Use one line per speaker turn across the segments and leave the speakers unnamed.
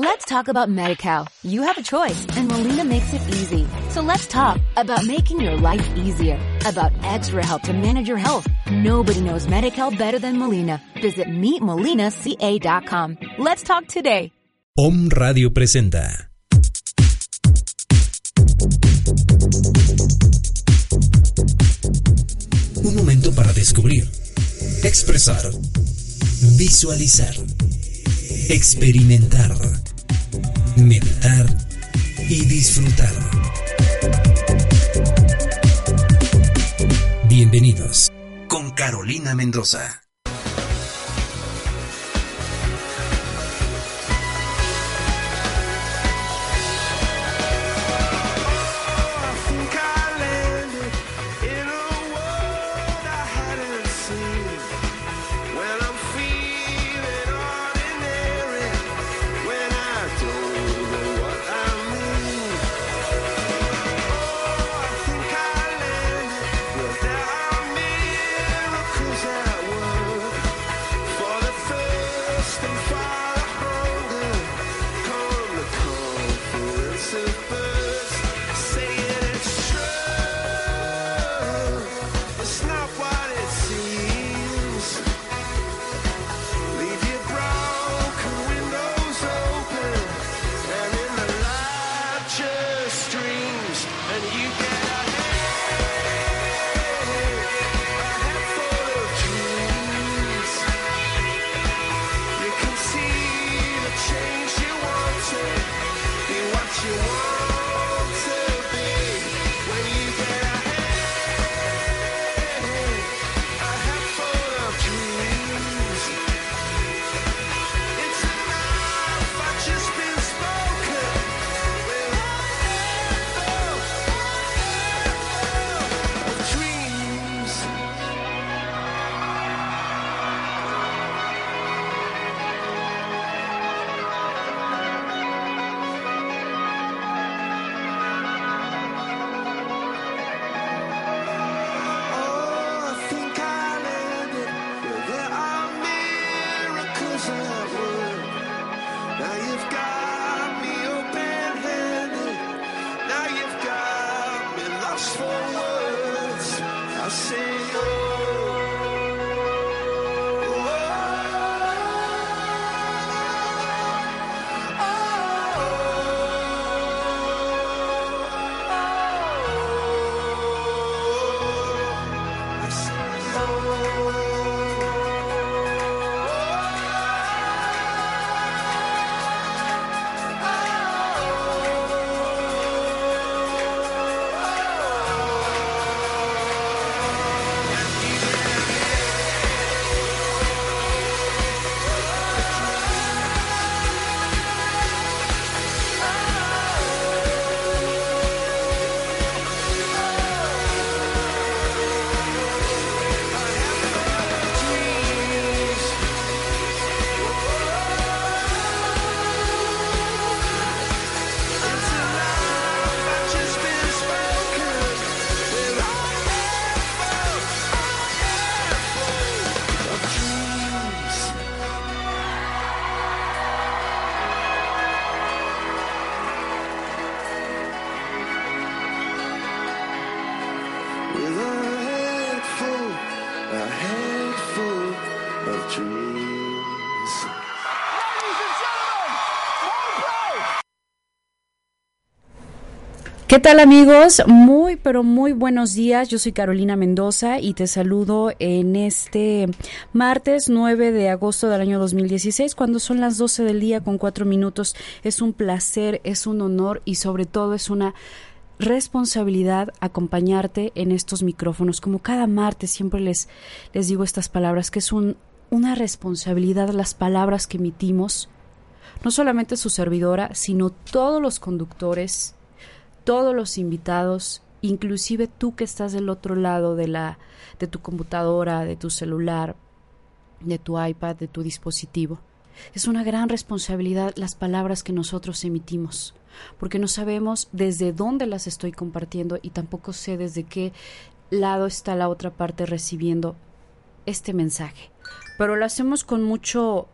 Let's talk about MediCal. You have a choice and Molina makes it easy. So let's talk about making your life easier, about extra help to manage your health. Nobody knows MediCal better than Molina. Visit meetmolinaca.com. Let's talk today.
Om Radio presenta. Un momento para descubrir, expresar, visualizar, experimentar, meditar y disfrutar. Bienvenidos con Carolina Mendoza.
¿Qué tal amigos? Muy, pero muy buenos días. Yo soy Carolina Mendoza y te saludo en este martes 9 de agosto del año 2016, cuando son las 12 del día con 4 minutos. Es un placer, es un honor y sobre todo es una responsabilidad acompañarte en estos micrófonos. Como cada martes siempre les, les digo estas palabras, que es un, una responsabilidad las palabras que emitimos, no solamente su servidora, sino todos los conductores, todos los invitados, inclusive tú que estás del otro lado de la de tu computadora, de tu celular, de tu iPad, de tu dispositivo. Es una gran responsabilidad las palabras que nosotros emitimos, porque no sabemos desde dónde las estoy compartiendo y tampoco sé desde qué lado está la otra parte recibiendo este mensaje. Pero lo hacemos con mucho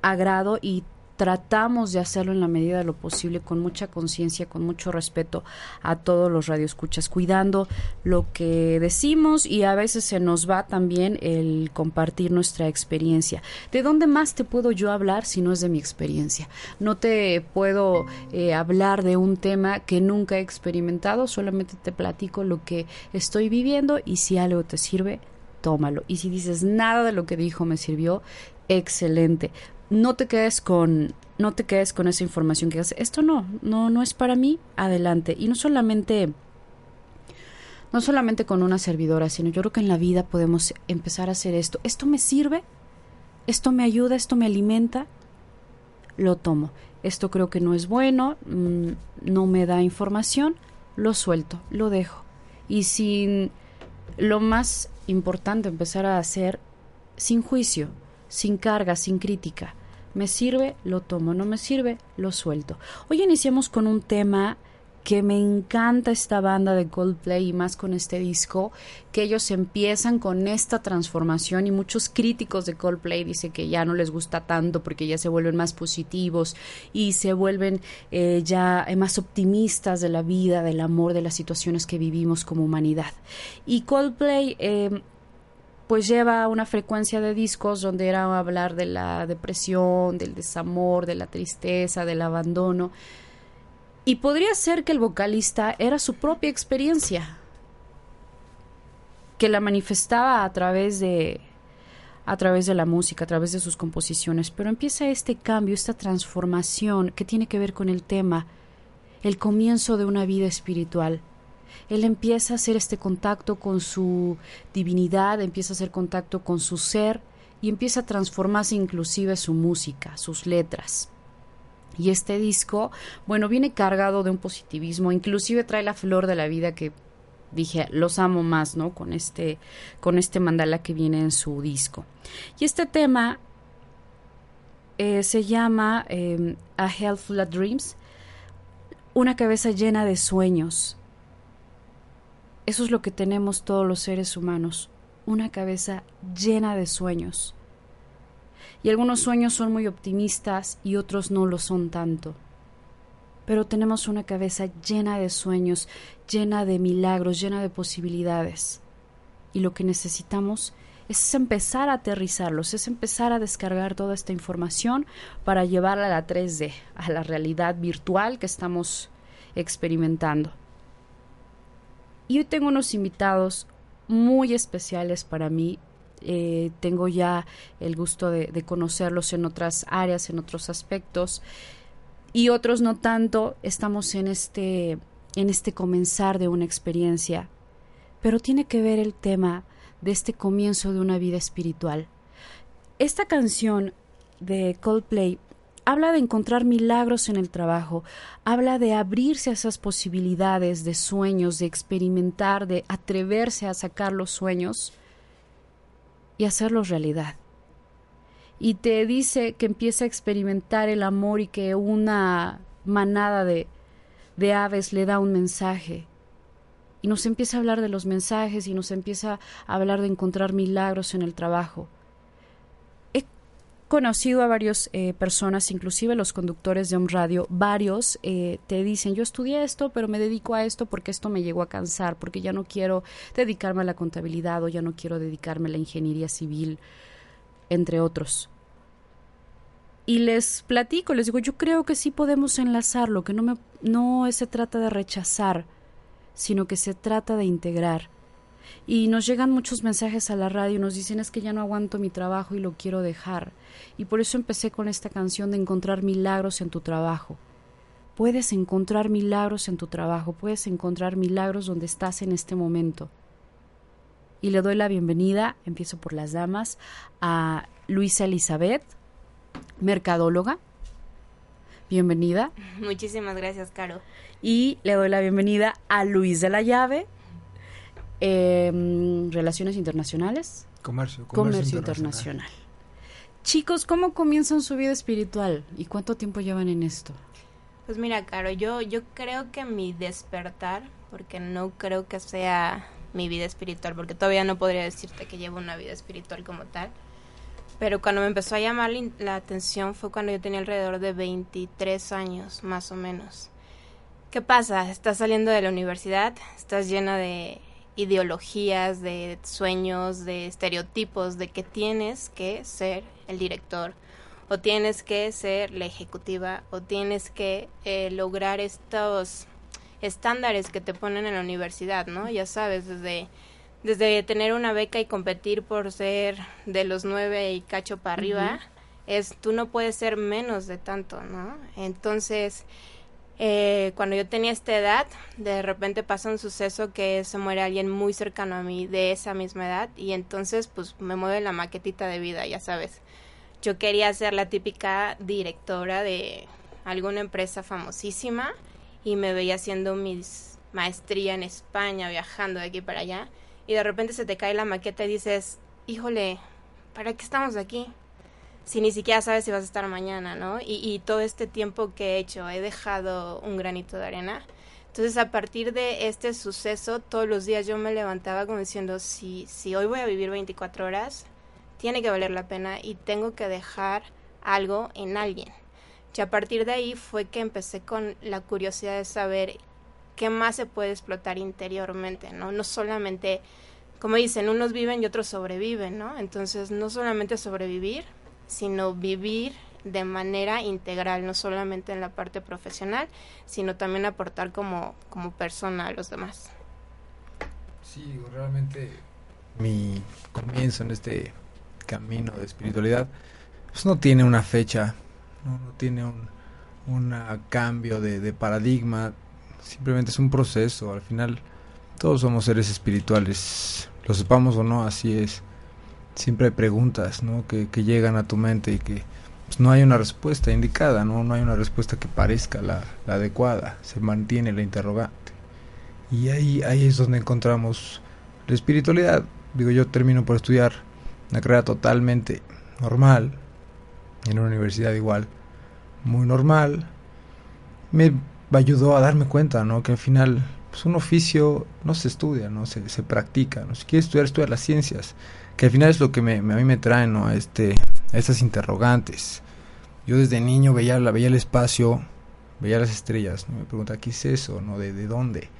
agrado y tratamos de hacerlo en la medida de lo posible con mucha conciencia, con mucho respeto a todos los radioescuchas, cuidando lo que decimos y a veces se nos va también el compartir nuestra experiencia. ¿De dónde más te puedo yo hablar si no es de mi experiencia? No te puedo eh, hablar de un tema que nunca he experimentado, solamente te platico lo que estoy viviendo y si algo te sirve, tómalo. Y si dices nada de lo que dijo me sirvió, excelente no te quedes con no te quedes con esa información que haces esto no no no es para mí adelante y no solamente no solamente con una servidora sino yo creo que en la vida podemos empezar a hacer esto. Esto me sirve esto me ayuda esto me alimenta lo tomo. Esto creo que no es bueno mm, no me da información lo suelto lo dejo. Y sin lo más importante empezar a hacer sin juicio sin carga sin crítica me sirve, lo tomo, no me sirve, lo suelto. Hoy iniciamos con un tema que me encanta esta banda de Coldplay y más con este disco, que ellos empiezan con esta transformación y muchos críticos de Coldplay dicen que ya no les gusta tanto porque ya se vuelven más positivos y se vuelven eh, ya más optimistas de la vida, del amor, de las situaciones que vivimos como humanidad. Y Coldplay eh, pues lleva una frecuencia de discos donde era hablar de la depresión, del desamor, de la tristeza, del abandono. Y podría ser que el vocalista era su propia experiencia, que la manifestaba a través de a través de la música, a través de sus composiciones, pero empieza este cambio, esta transformación que tiene que ver con el tema, el comienzo de una vida espiritual él empieza a hacer este contacto con su divinidad, empieza a hacer contacto con su ser y empieza a transformarse inclusive su música, sus letras. Y este disco, bueno, viene cargado de un positivismo, inclusive trae la flor de la vida que dije, los amo más, ¿no? Con este, con este mandala que viene en su disco. Y este tema eh, se llama eh, A Hell Full of Dreams, una cabeza llena de sueños. Eso es lo que tenemos todos los seres humanos, una cabeza llena de sueños. Y algunos sueños son muy optimistas y otros no lo son tanto. Pero tenemos una cabeza llena de sueños, llena de milagros, llena de posibilidades. Y lo que necesitamos es empezar a aterrizarlos, es empezar a descargar toda esta información para llevarla a la 3D, a la realidad virtual que estamos experimentando. Y hoy tengo unos invitados muy especiales para mí. Eh, tengo ya el gusto de, de conocerlos en otras áreas, en otros aspectos. Y otros no tanto. Estamos en este, en este comenzar de una experiencia. Pero tiene que ver el tema de este comienzo de una vida espiritual. Esta canción de Coldplay habla de encontrar milagros en el trabajo, habla de abrirse a esas posibilidades de sueños, de experimentar, de atreverse a sacar los sueños y hacerlos realidad. Y te dice que empieza a experimentar el amor y que una manada de, de aves le da un mensaje. Y nos empieza a hablar de los mensajes y nos empieza a hablar de encontrar milagros en el trabajo conocido a varias eh, personas, inclusive los conductores de un radio, varios eh, te dicen, yo estudié esto, pero me dedico a esto porque esto me llegó a cansar, porque ya no quiero dedicarme a la contabilidad o ya no quiero dedicarme a la ingeniería civil, entre otros. Y les platico, les digo, yo creo que sí podemos enlazarlo, que no, me, no se trata de rechazar, sino que se trata de integrar y nos llegan muchos mensajes a la radio, nos dicen es que ya no aguanto mi trabajo y lo quiero dejar. Y por eso empecé con esta canción de encontrar milagros en tu trabajo. Puedes encontrar milagros en tu trabajo, puedes encontrar milagros donde estás en este momento. Y le doy la bienvenida, empiezo por las damas, a Luisa Elizabeth, mercadóloga. Bienvenida.
Muchísimas gracias, Caro.
Y le doy la bienvenida a Luis de la Llave, Em, relaciones internacionales.
Comercio,
comercio, internacional. Chicos, ¿cómo comienzan su vida espiritual y cuánto tiempo llevan en esto?
Pues mira, Caro, yo, yo creo que mi despertar, porque no creo que sea mi vida espiritual, porque todavía no podría decirte que llevo una vida espiritual como tal, Pero cuando me empezó a llamar la, la atención fue cuando yo tenía alrededor de 23 años, más o menos. ¿Qué pasa? Estás saliendo de la universidad, estás llena de ideologías, de sueños, de estereotipos de que tienes que ser el director o tienes que ser la ejecutiva o tienes que eh, lograr estos estándares que te ponen en la universidad, ¿no? Ya sabes, desde, desde tener una beca y competir por ser de los nueve y cacho para arriba, es tú no puedes ser menos de tanto, ¿no? Entonces, eh, cuando yo tenía esta edad, de repente pasa un suceso que se muere alguien muy cercano a mí de esa misma edad y entonces pues me mueve la maquetita de vida, ya sabes. Yo quería ser la típica directora de alguna empresa famosísima y me veía haciendo mis maestría en España, viajando de aquí para allá y de repente se te cae la maqueta y dices, híjole, ¿para qué estamos aquí? Si ni siquiera sabes si vas a estar mañana, ¿no? Y, todo este tiempo que he hecho, he dejado un granito de arena. Entonces, a partir de este suceso, todos los días yo me levantaba como diciendo, si, si hoy voy a vivir 24 horas, tiene que valer la pena y tengo que dejar algo en alguien. Y a partir de ahí fue que empecé con la curiosidad de saber qué más se puede explotar interiormente, ¿no? No solamente, como dicen, unos viven y otros sobreviven, ¿no? Entonces, no solamente sobrevivir, sino vivir de manera integral, no solamente en la parte profesional, sino también aportar como, como persona a los demás.
Sí, realmente mi comienzo en este camino de espiritualidad pues no tiene una fecha, no, tiene un cambio de, de paradigma, simplemente es un proceso, al final todos somos seres espirituales, lo sepamos o no, así es siempre hay preguntas ¿no? que, que llegan a tu mente y que pues, no hay una respuesta indicada, ¿no? no hay una respuesta que parezca la, la adecuada, se mantiene la interrogante. Y ahí, ahí es donde encontramos la espiritualidad. Digo, yo termino por estudiar una carrera totalmente normal, en una universidad igual, muy normal. Me ayudó a darme cuenta, ¿no? Que al final, pues un oficio no se estudia, ¿no? Se, se practica, ¿no? Si quieres estudiar, estudia las ciencias que al final es lo que me, a mí me trae ¿no? a, este, a estas interrogantes. Yo desde niño veía, la, veía el espacio, veía las estrellas, me preguntaba, ¿qué es eso? ¿no? ¿De, de dónde?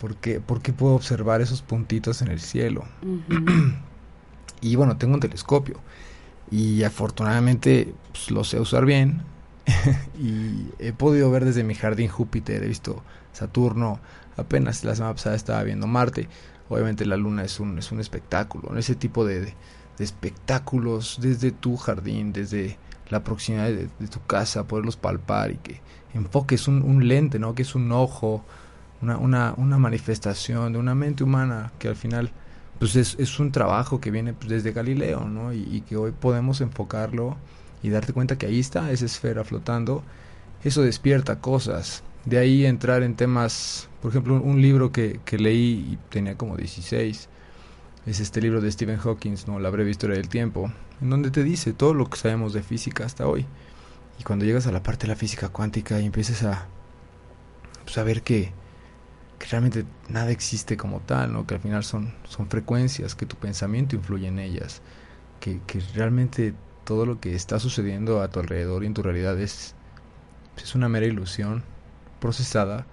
¿Por qué, ¿Por qué puedo observar esos puntitos en el cielo? y bueno, tengo un telescopio y afortunadamente pues, lo sé usar bien y he podido ver desde mi jardín Júpiter, he visto Saturno, apenas la semana pasada estaba viendo Marte obviamente la luna es un, es un espectáculo, ese tipo de, espectáculos desde tu jardín, desde la proximidad de, tu casa, poderlos palpar y que enfoques un, un lente, ¿no? que es un ojo, una, una, una, manifestación de una mente humana que al final pues es, es un trabajo que viene pues, desde Galileo ¿no? Y, y, que hoy podemos enfocarlo y darte cuenta que ahí está esa esfera flotando, eso despierta cosas, de ahí entrar en temas, por ejemplo, un, libro que, que, leí y tenía como 16, es este libro de Stephen Hawking, ¿no? La breve historia del tiempo, en donde te dice todo lo que sabemos de física hasta hoy. Y cuando llegas a la parte de la física cuántica y empiezas a saber pues, que, realmente nada existe como tal, ¿no? que al final son, son frecuencias, que tu pensamiento influye en ellas, que, que realmente todo lo que está sucediendo a tu alrededor y en tu realidad es, es una mera ilusión procesada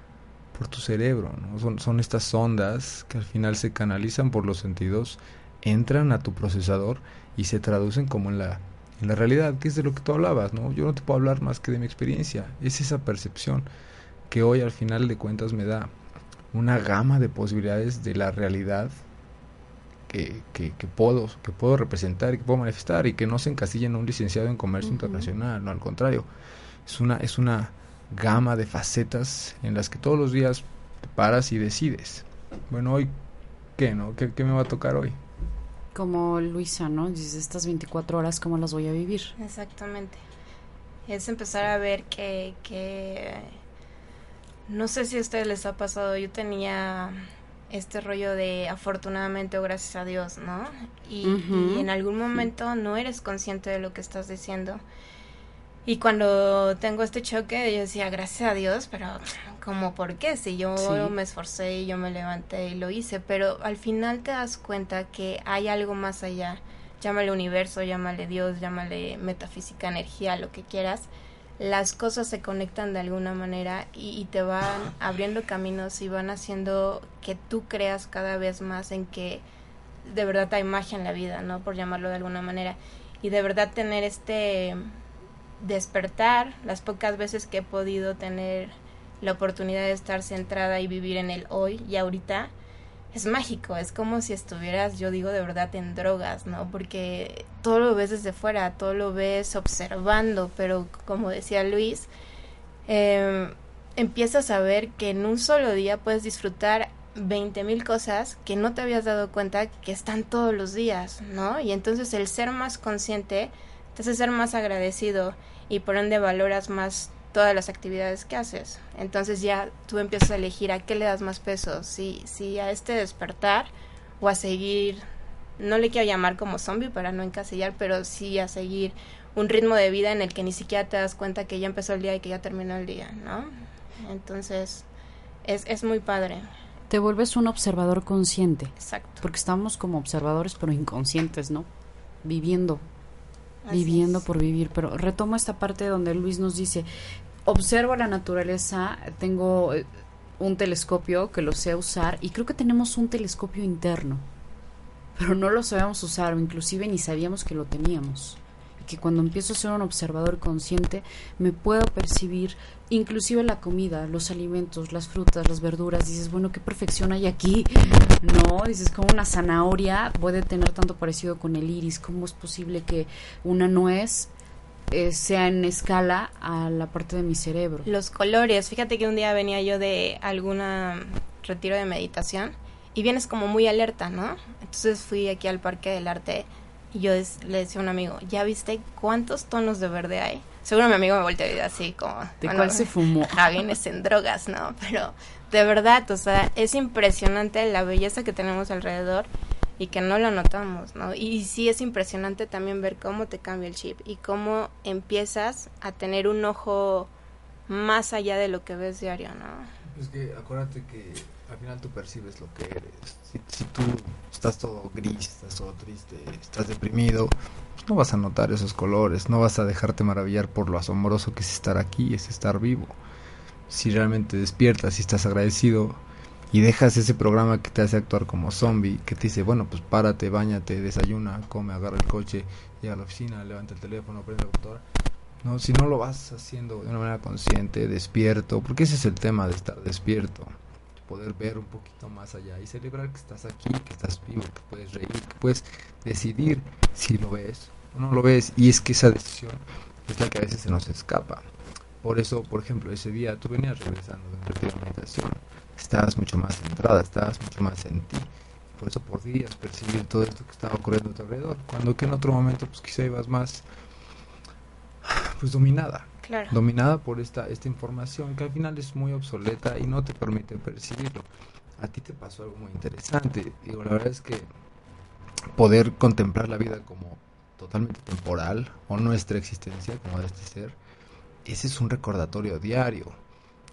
por tu cerebro. ¿no? Son, son estas ondas que al final se canalizan por los sentidos, entran a tu procesador y se traducen como en la, en la realidad, que es de lo que tú hablabas. ¿no? Yo no te puedo hablar más que de mi experiencia. Es esa percepción que hoy al final de cuentas me da una gama de posibilidades de la realidad que, que, que, puedo, que puedo representar y que puedo manifestar y que no se encasilla en un licenciado en comercio uh -huh. internacional, no al contrario. Es una, es una gama de facetas en las que todos los días te paras y decides. Bueno, hoy, ¿qué, no? ¿Qué, qué me va a tocar hoy?
Como Luisa, ¿no? Dices, estas 24 horas, ¿cómo las voy a vivir?
Exactamente. Es empezar a ver que, que... No sé si a ustedes les ha pasado, yo tenía este rollo de afortunadamente o gracias a Dios, ¿no? Y, uh -huh. y en algún momento no eres consciente de lo que estás diciendo. Y cuando tengo este choque, yo decía, gracias a Dios, pero como por qué? Si yo sí. me esforcé y yo me levanté y lo hice, pero al final te das cuenta que hay algo más allá. llámale universo, llámale Dios, llámale metafísica, energía, lo que quieras, las cosas se conectan de alguna manera y, y, te van abriendo caminos y van haciendo que tú creas cada vez más en que de verdad hay magia en la vida, ¿no? Por llamarlo de alguna manera. Y de verdad tener este despertar, las pocas veces que he podido tener la oportunidad de estar centrada y vivir en el hoy y ahorita, es mágico, es como si estuvieras, yo digo de verdad, en drogas, ¿no? Porque todo lo ves desde fuera, todo lo ves observando, pero como decía Luis, eh, empiezas a ver que en un solo día puedes disfrutar 20 mil cosas que no te habías dado cuenta que están todos los días, ¿no? Y entonces el ser más consciente te hace ser más agradecido y por ende valoras más todas las actividades que haces. Entonces ya tú empiezas a elegir a qué le das más peso, si, si a este despertar o a seguir, no le quiero llamar como zombie para no encasillar, pero sí a seguir un ritmo de vida en el que ni siquiera te das cuenta que ya empezó el día y que ya terminó el día, ¿no? Entonces es, es muy padre.
Te vuelves un observador consciente.
Exacto.
Porque estamos como observadores pero inconscientes, ¿no? Viviendo
Así
viviendo
es.
por vivir. Pero retomo esta parte donde Luis nos dice, observo la naturaleza, tengo eh, un telescopio que lo sé usar y creo que tenemos un telescopio interno, pero no lo sabemos usar o inclusive ni sabíamos que lo teníamos. Y que cuando empiezo a ser un observador consciente me puedo percibir inclusive la comida, los alimentos, las frutas, las verduras, dices, bueno, qué perfección hay aquí. No, dices, como una zanahoria puede tener tanto parecido con el iris, ¿cómo es posible que una nuez eh, sea en escala a la parte de mi cerebro?
Los colores, fíjate que un día venía yo de alguna retiro de meditación y vienes como muy alerta, ¿no? Entonces fui aquí al Parque del Arte y yo des- le decía a un amigo, ¿ya viste cuántos tonos de verde hay? Seguro mi amigo me volteó a ver así como...
¿De
bueno,
cuál se fumó?
Ajá, vienes en drogas, ¿no? Pero de verdad, o sea, es impresionante la belleza que tenemos alrededor y que no lo notamos, ¿no? Y sí es impresionante también ver cómo te cambia el chip y cómo empiezas a tener un ojo más allá de lo que ves diario, ¿no?
Es que acuérdate que al final tú percibes lo que eres. Si, si tú estás todo gris, estás todo triste, estás deprimido, pues no vas a notar esos colores, no vas a dejarte maravillar por lo asombroso que es estar aquí, es estar vivo. Si realmente despiertas y estás agradecido y dejas ese programa que te hace actuar como zombie, que te dice, bueno, pues párate, bañate, desayuna, come, agarra el coche, llega a la oficina, levanta el teléfono, prende la computadora. No, si no lo vas haciendo de una manera consciente, despierto, porque ese es el tema de estar despierto, poder ver un poquito más allá y celebrar que estás aquí, que estás vivo, que puedes reír, que puedes decidir si lo ves o no lo ves, y es que esa decisión es la que a veces se nos escapa. Por eso, por ejemplo, ese día tú venías regresando de un retiro meditación, estabas mucho más centrada, estabas mucho más en ti, por eso podías percibir todo esto que estaba ocurriendo a tu alrededor, cuando que en otro momento pues quizá ibas más pues dominada, Dominada por esta, esta información que al final es muy obsoleta y no te permite percibirlo. A ti te pasó algo muy interesante. Digo, la verdad es que poder contemplar la vida como totalmente temporal o nuestra existencia como de este ser, ese es un recordatorio diario.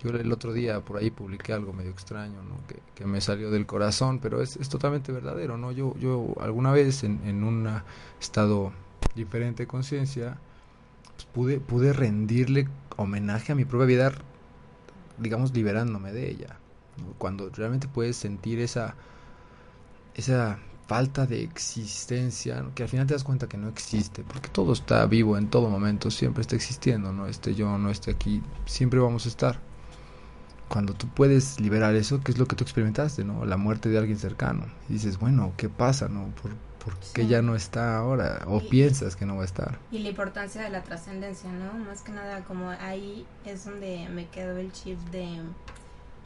Yo el otro día por ahí publiqué algo medio extraño, que, que me salió del corazón, pero es, es totalmente verdadero. ¿no? Yo, yo alguna vez en, en un estado diferente de conciencia, pude, pude rendirle homenaje a mi propia vida, digamos, liberándome de ella. Cuando realmente puedes sentir esa, esa falta de existencia, que al final te das cuenta que no existe, porque todo está vivo en todo momento, siempre está existiendo, no esté yo, no esté aquí, siempre vamos a estar. Cuando tú puedes liberar eso, ¿qué es lo que tú experimentaste, no? La muerte de alguien cercano. Y dices, bueno, ¿qué pasa, no? ¿Por, por qué
Sí.
ya no está ahora? O
Y-
piensas que no va a estar.
Y la importancia de la trascendencia, ¿no? Más que nada, como ahí es donde me quedó el chip de,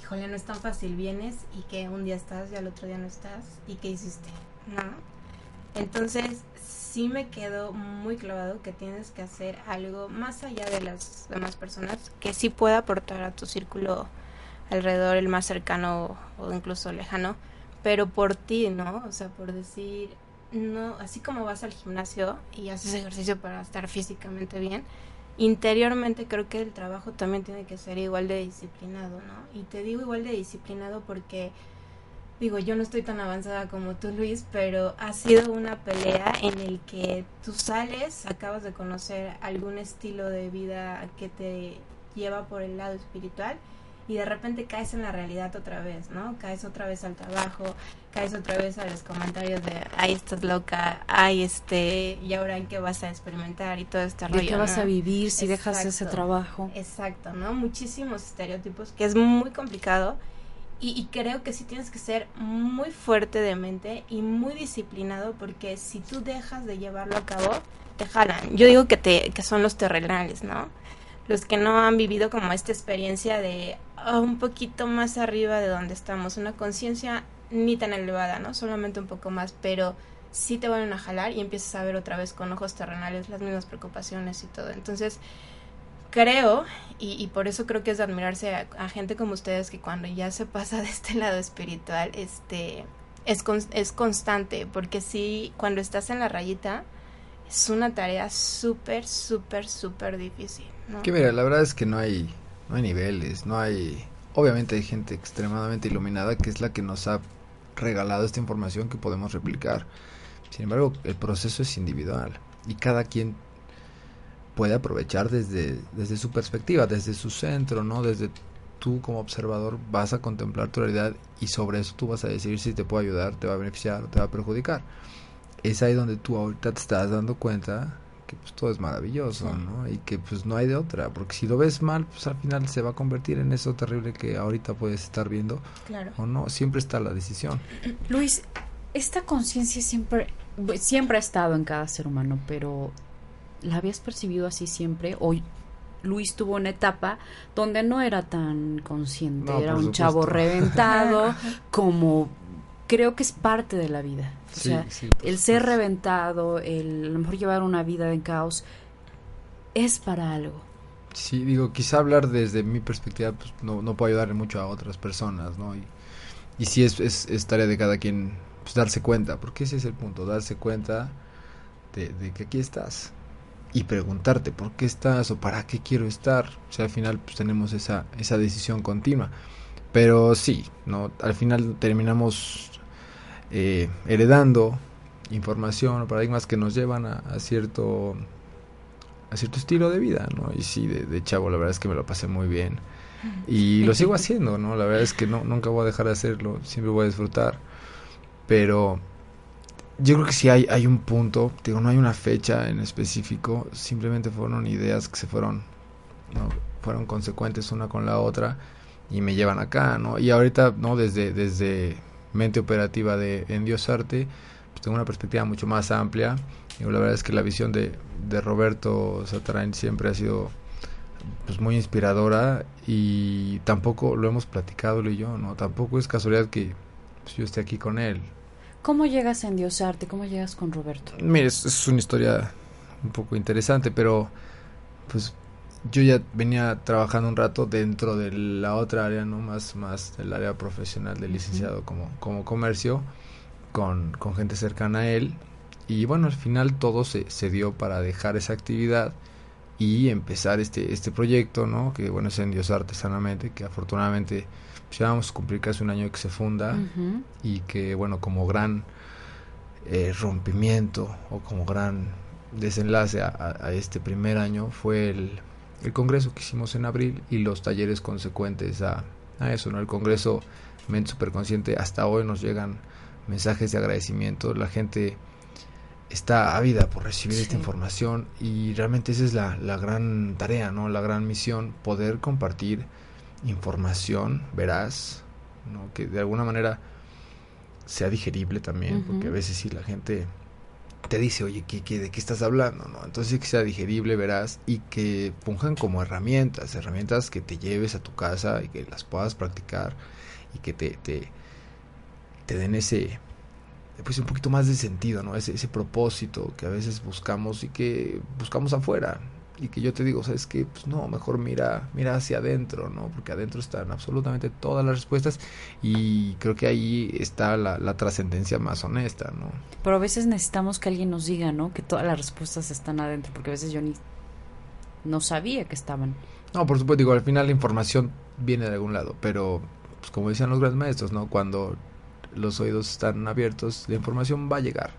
híjole, no es tan fácil, vienes y que un día estás y al otro día no estás, ¿y qué hiciste? ¿No? Entonces, sí me quedó muy clavado que tienes que hacer algo más allá de las demás personas que sí pueda aportar a tu círculo alrededor, el más cercano o incluso lejano, pero por ti, ¿no? O sea, por decir, no, así como vas al gimnasio y haces ejercicio para estar físicamente bien, interiormente creo que el trabajo también tiene que ser igual de disciplinado, ¿no? Y te digo igual de disciplinado porque digo, yo no estoy tan avanzada como tú, Luis, pero ha sido una pelea en el que tú sales, acabas de conocer algún estilo de vida que te lleva por el lado espiritual y de repente caes en la realidad otra vez, ¿no? Caes otra vez al trabajo, caes otra vez a los comentarios de, ay, estás loca, ay, este, y ahora en qué vas a experimentar y todo este
¿De
rollo.
qué vas
¿no?
a vivir si dejas ese trabajo?
Exacto, ¿no? Muchísimos estereotipos que es muy complicado y, y creo que sí tienes que ser muy fuerte de mente y muy disciplinado porque si tú dejas de llevarlo a cabo, te jalan. Yo digo que, te, que son los terrenales, ¿no? Los que no han vivido como esta experiencia de un poquito más arriba de donde estamos, una conciencia ni tan elevada, ¿no? Solamente un poco más, pero sí te van a jalar y empiezas a ver otra vez con ojos terrenales las mismas preocupaciones y todo. Entonces, creo, y, y por eso creo que es de admirarse a, gente como ustedes que cuando ya se pasa de este lado espiritual, este, es, con- es constante, porque sí, cuando estás en la rayita, es una tarea súper, súper, súper difícil, ¿no?
Que mira, la verdad es que no hay, no hay niveles, no hay... Obviamente hay gente extremadamente iluminada que es la que nos ha regalado esta información que podemos replicar. Sin embargo, el proceso es individual y cada quien puede aprovechar desde, desde su perspectiva, desde su centro, ¿no? Desde tú como observador vas a contemplar tu realidad y sobre eso tú vas a decidir si te puede ayudar, te va a beneficiar o te va a perjudicar. Es ahí donde tú ahorita te estás dando cuenta que pues todo es maravilloso, ¿no? Y que pues no hay de otra, porque si lo ves mal, pues al final se va a convertir en eso terrible que ahorita puedes estar viendo
Claro.
o no, siempre está la decisión.
Luis, esta conciencia siempre, siempre ha estado en cada ser humano, pero ¿la habías percibido así siempre? O Luis tuvo una etapa donde no era tan consciente,
No,
era un chavo reventado, como creo que es parte de la vida. O
Sí,
sea,
sí,
el ser reventado, el a lo mejor llevar una vida en caos, es para algo.
Sí, digo, quizá hablar desde mi perspectiva pues no, no puede ayudar mucho a otras personas, ¿no? Y, y sí es, es, es tarea de cada quien pues, darse cuenta, porque ese es el punto, darse cuenta de, de que aquí estás y preguntarte por qué estás o para qué quiero estar. O sea, al final pues tenemos esa, esa decisión continua. Pero sí, ¿no? Al final terminamos eh, heredando información o paradigmas que nos llevan a, a cierto a cierto estilo de vida, ¿no? Y sí, de, de chavo la verdad es que me lo pasé muy bien. Y lo sigo haciendo, ¿no? La verdad es que no, nunca voy a dejar de hacerlo, siempre voy a disfrutar. Pero yo creo que sí hay, hay un punto, digo, no hay una fecha en específico, simplemente fueron ideas que se fueron, ¿no? Fueron consecuentes una con la otra y me llevan acá, ¿no? Y ahorita, ¿no? Desde, desde mente operativa de Endiosarte, pues tengo una perspectiva mucho más amplia. Digo, la verdad es que la visión de, de Roberto Satarain siempre ha sido pues muy inspiradora y tampoco lo hemos platicado él y yo, ¿no? Tampoco es casualidad que pues, yo esté aquí con él.
¿Cómo llegas a endiosarte? ¿Cómo llegas con Roberto?
Mire, es, es una historia un poco interesante, pero pues yo ya venía trabajando un rato dentro de la otra área, ¿no? Más, más del área profesional del licenciado como, como comercio, con, con gente cercana a él. Y bueno, al final todo se, se dio para dejar esa actividad y empezar este, este proyecto, ¿no? Que bueno, es Endiosar Artesanamente, que afortunadamente pues, ya vamos a cumplir casi un año que se funda y que bueno como gran eh, rompimiento o como gran desenlace a, a- a este primer año fue el, el congreso que hicimos en abril y los talleres consecuentes a, a eso no el congreso mente superconsciente hasta hoy nos llegan mensajes de agradecimiento. La gente está ávida por recibir esta información y realmente esa es la, la gran tarea no la gran misión poder compartir información veraz ¿no? que de alguna manera sea digerible también, porque a veces sí la gente te dice, oye, ¿qué, qué, de qué estás hablando? ¿no? Entonces que sea digerible, veraz, y que funjan como herramientas, herramientas que te lleves a tu casa y que las puedas practicar y que te, te, te den ese, pues un poquito más de sentido, ¿no? Ese, ese propósito que a veces buscamos y que buscamos afuera. Y que yo te digo, ¿sabes qué? Pues no, mejor mira, mira hacia adentro, ¿no? Porque adentro están absolutamente todas las respuestas y creo que ahí está la, la trascendencia más honesta, ¿no?
Pero a veces necesitamos que alguien nos diga, ¿no? Que todas las respuestas están adentro, porque a veces yo ni no sabía que estaban.
No, por supuesto, digo, al final la información viene de algún lado, pero pues como decían los grandes maestros, ¿no? Cuando los oídos están abiertos, la información va a llegar.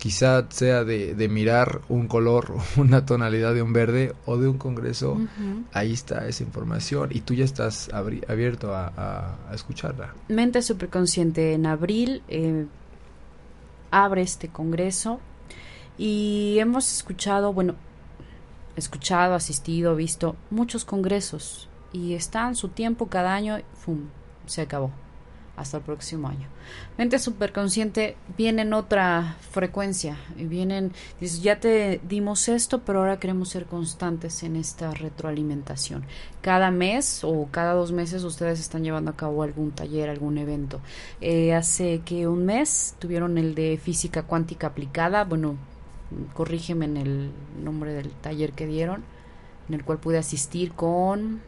Quizá sea de, de mirar un color, una tonalidad de un verde o de un congreso, ahí está esa información y tú ya estás abierto a, a- a escucharla.
Mente Superconsciente en abril eh, abre este congreso y hemos escuchado, bueno, escuchado, asistido, visto muchos congresos y están su tiempo cada año, ¡fum! se acabó. Hasta el próximo año. Mente superconsciente viene en otra frecuencia. Vienen, dices, ya te dimos esto, pero ahora queremos ser constantes en esta retroalimentación. Cada mes o cada dos meses ustedes están llevando a cabo algún taller, algún evento. Eh, hace que un mes tuvieron el de física cuántica aplicada. Bueno, corrígeme en el nombre del taller que dieron, en el cual pude asistir con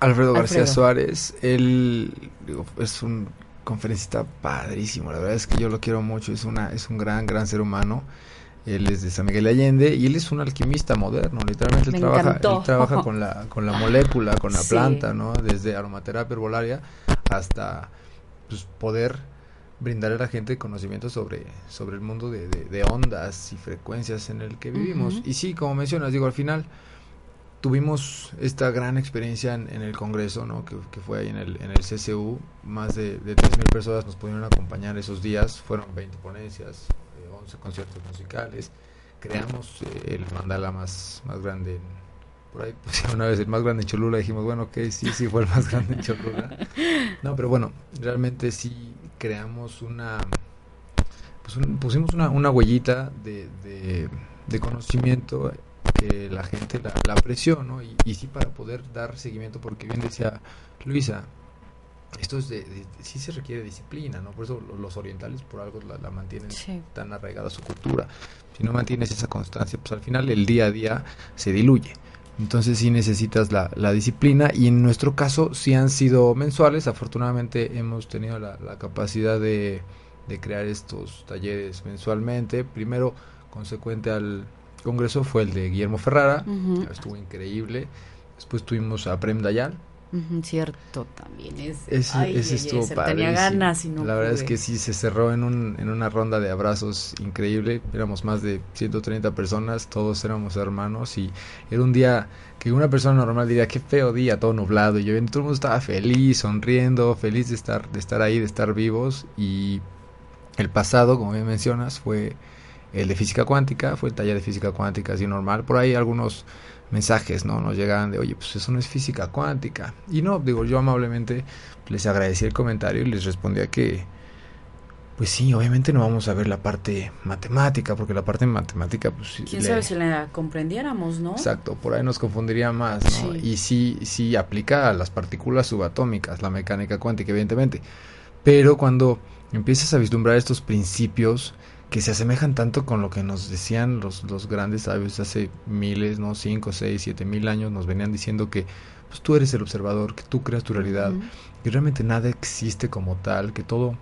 Alfredo García
Alfredo.
Suárez, él digo, es un conferencista padrísimo, la verdad es que yo lo quiero mucho, es una es un gran gran ser humano. Él es de San Miguel de Allende y él es un alquimista moderno, literalmente él
Me
trabaja, él trabaja con la con la molécula, con la
Sí.
planta, ¿no? Desde aromaterapia herbolaria hasta pues, poder brindarle a la gente conocimiento sobre, sobre el mundo de, de- de ondas y frecuencias en el que vivimos. Y sí, como mencionas, digo, al final tuvimos esta gran experiencia en, en el Congreso, ¿no? que, fue ahí en el, en el CCU. Más de, de 3.000 personas nos pudieron acompañar esos días. Fueron 20 ponencias, eh, 11 conciertos musicales. Creamos eh, el mandala más, más grande. en- por ahí pusieron una vez el más grande en Cholula. Dijimos, bueno, ok, sí, sí fue el más grande en Cholula. No, pero bueno, realmente sí creamos una... Pues un- pusimos una, una huellita de, de conocimiento que la gente la, la apreció, ¿no? Y, y sí para poder dar seguimiento, porque bien decía Luisa, esto es de, de- sí se requiere disciplina, ¿no? Por eso lo- los orientales por algo la, la mantienen
Sí.
tan arraigada a su cultura. Si no mantienes esa constancia, pues al final el día a día se diluye. Entonces sí necesitas la, la disciplina y en nuestro caso sí han sido mensuales. Afortunadamente hemos tenido la, la capacidad de, de crear estos talleres mensualmente. Primero, consecuente al congreso, fue el de Guillermo Ferrara. Estuvo increíble. Después tuvimos a Prem Dayal.
Cierto, también es.
Ese,
ay,
ese
ay, ay,
estuvo
se
padrísimo.
Tenía ganas y no
La verdad es que sí, se cerró en, un, en una ronda de abrazos increíble. Éramos más de 130 personas, todos éramos hermanos y era un día que una persona normal diría, qué feo día, todo nublado. Y yo, todo el mundo estaba feliz, sonriendo, feliz de estar, de estar ahí, de estar vivos. Y el pasado, como bien mencionas, fue el de física cuántica, fue el taller de física cuántica así normal. Por ahí algunos mensajes, ¿no? Nos llegaban de, oye, pues eso no es física cuántica. Y no, digo, yo amablemente les agradecí el comentario y les respondía que, pues sí, obviamente no vamos a ver la parte matemática, porque la parte matemática, pues...
Quién
le-
sabe si la comprendiéramos, ¿no?
Exacto, por ahí nos confundiría más, ¿no?
Sí.
Y sí, sí aplica a las partículas subatómicas, la mecánica cuántica, evidentemente. Pero cuando empiezas a vislumbrar estos principios que se asemejan tanto con lo que nos decían los, los grandes sabios hace miles, ¿no? Cinco, seis, siete mil años, nos venían diciendo que pues tú eres el observador, que tú creas tu realidad,
Ujú.
que realmente nada existe como tal, que todo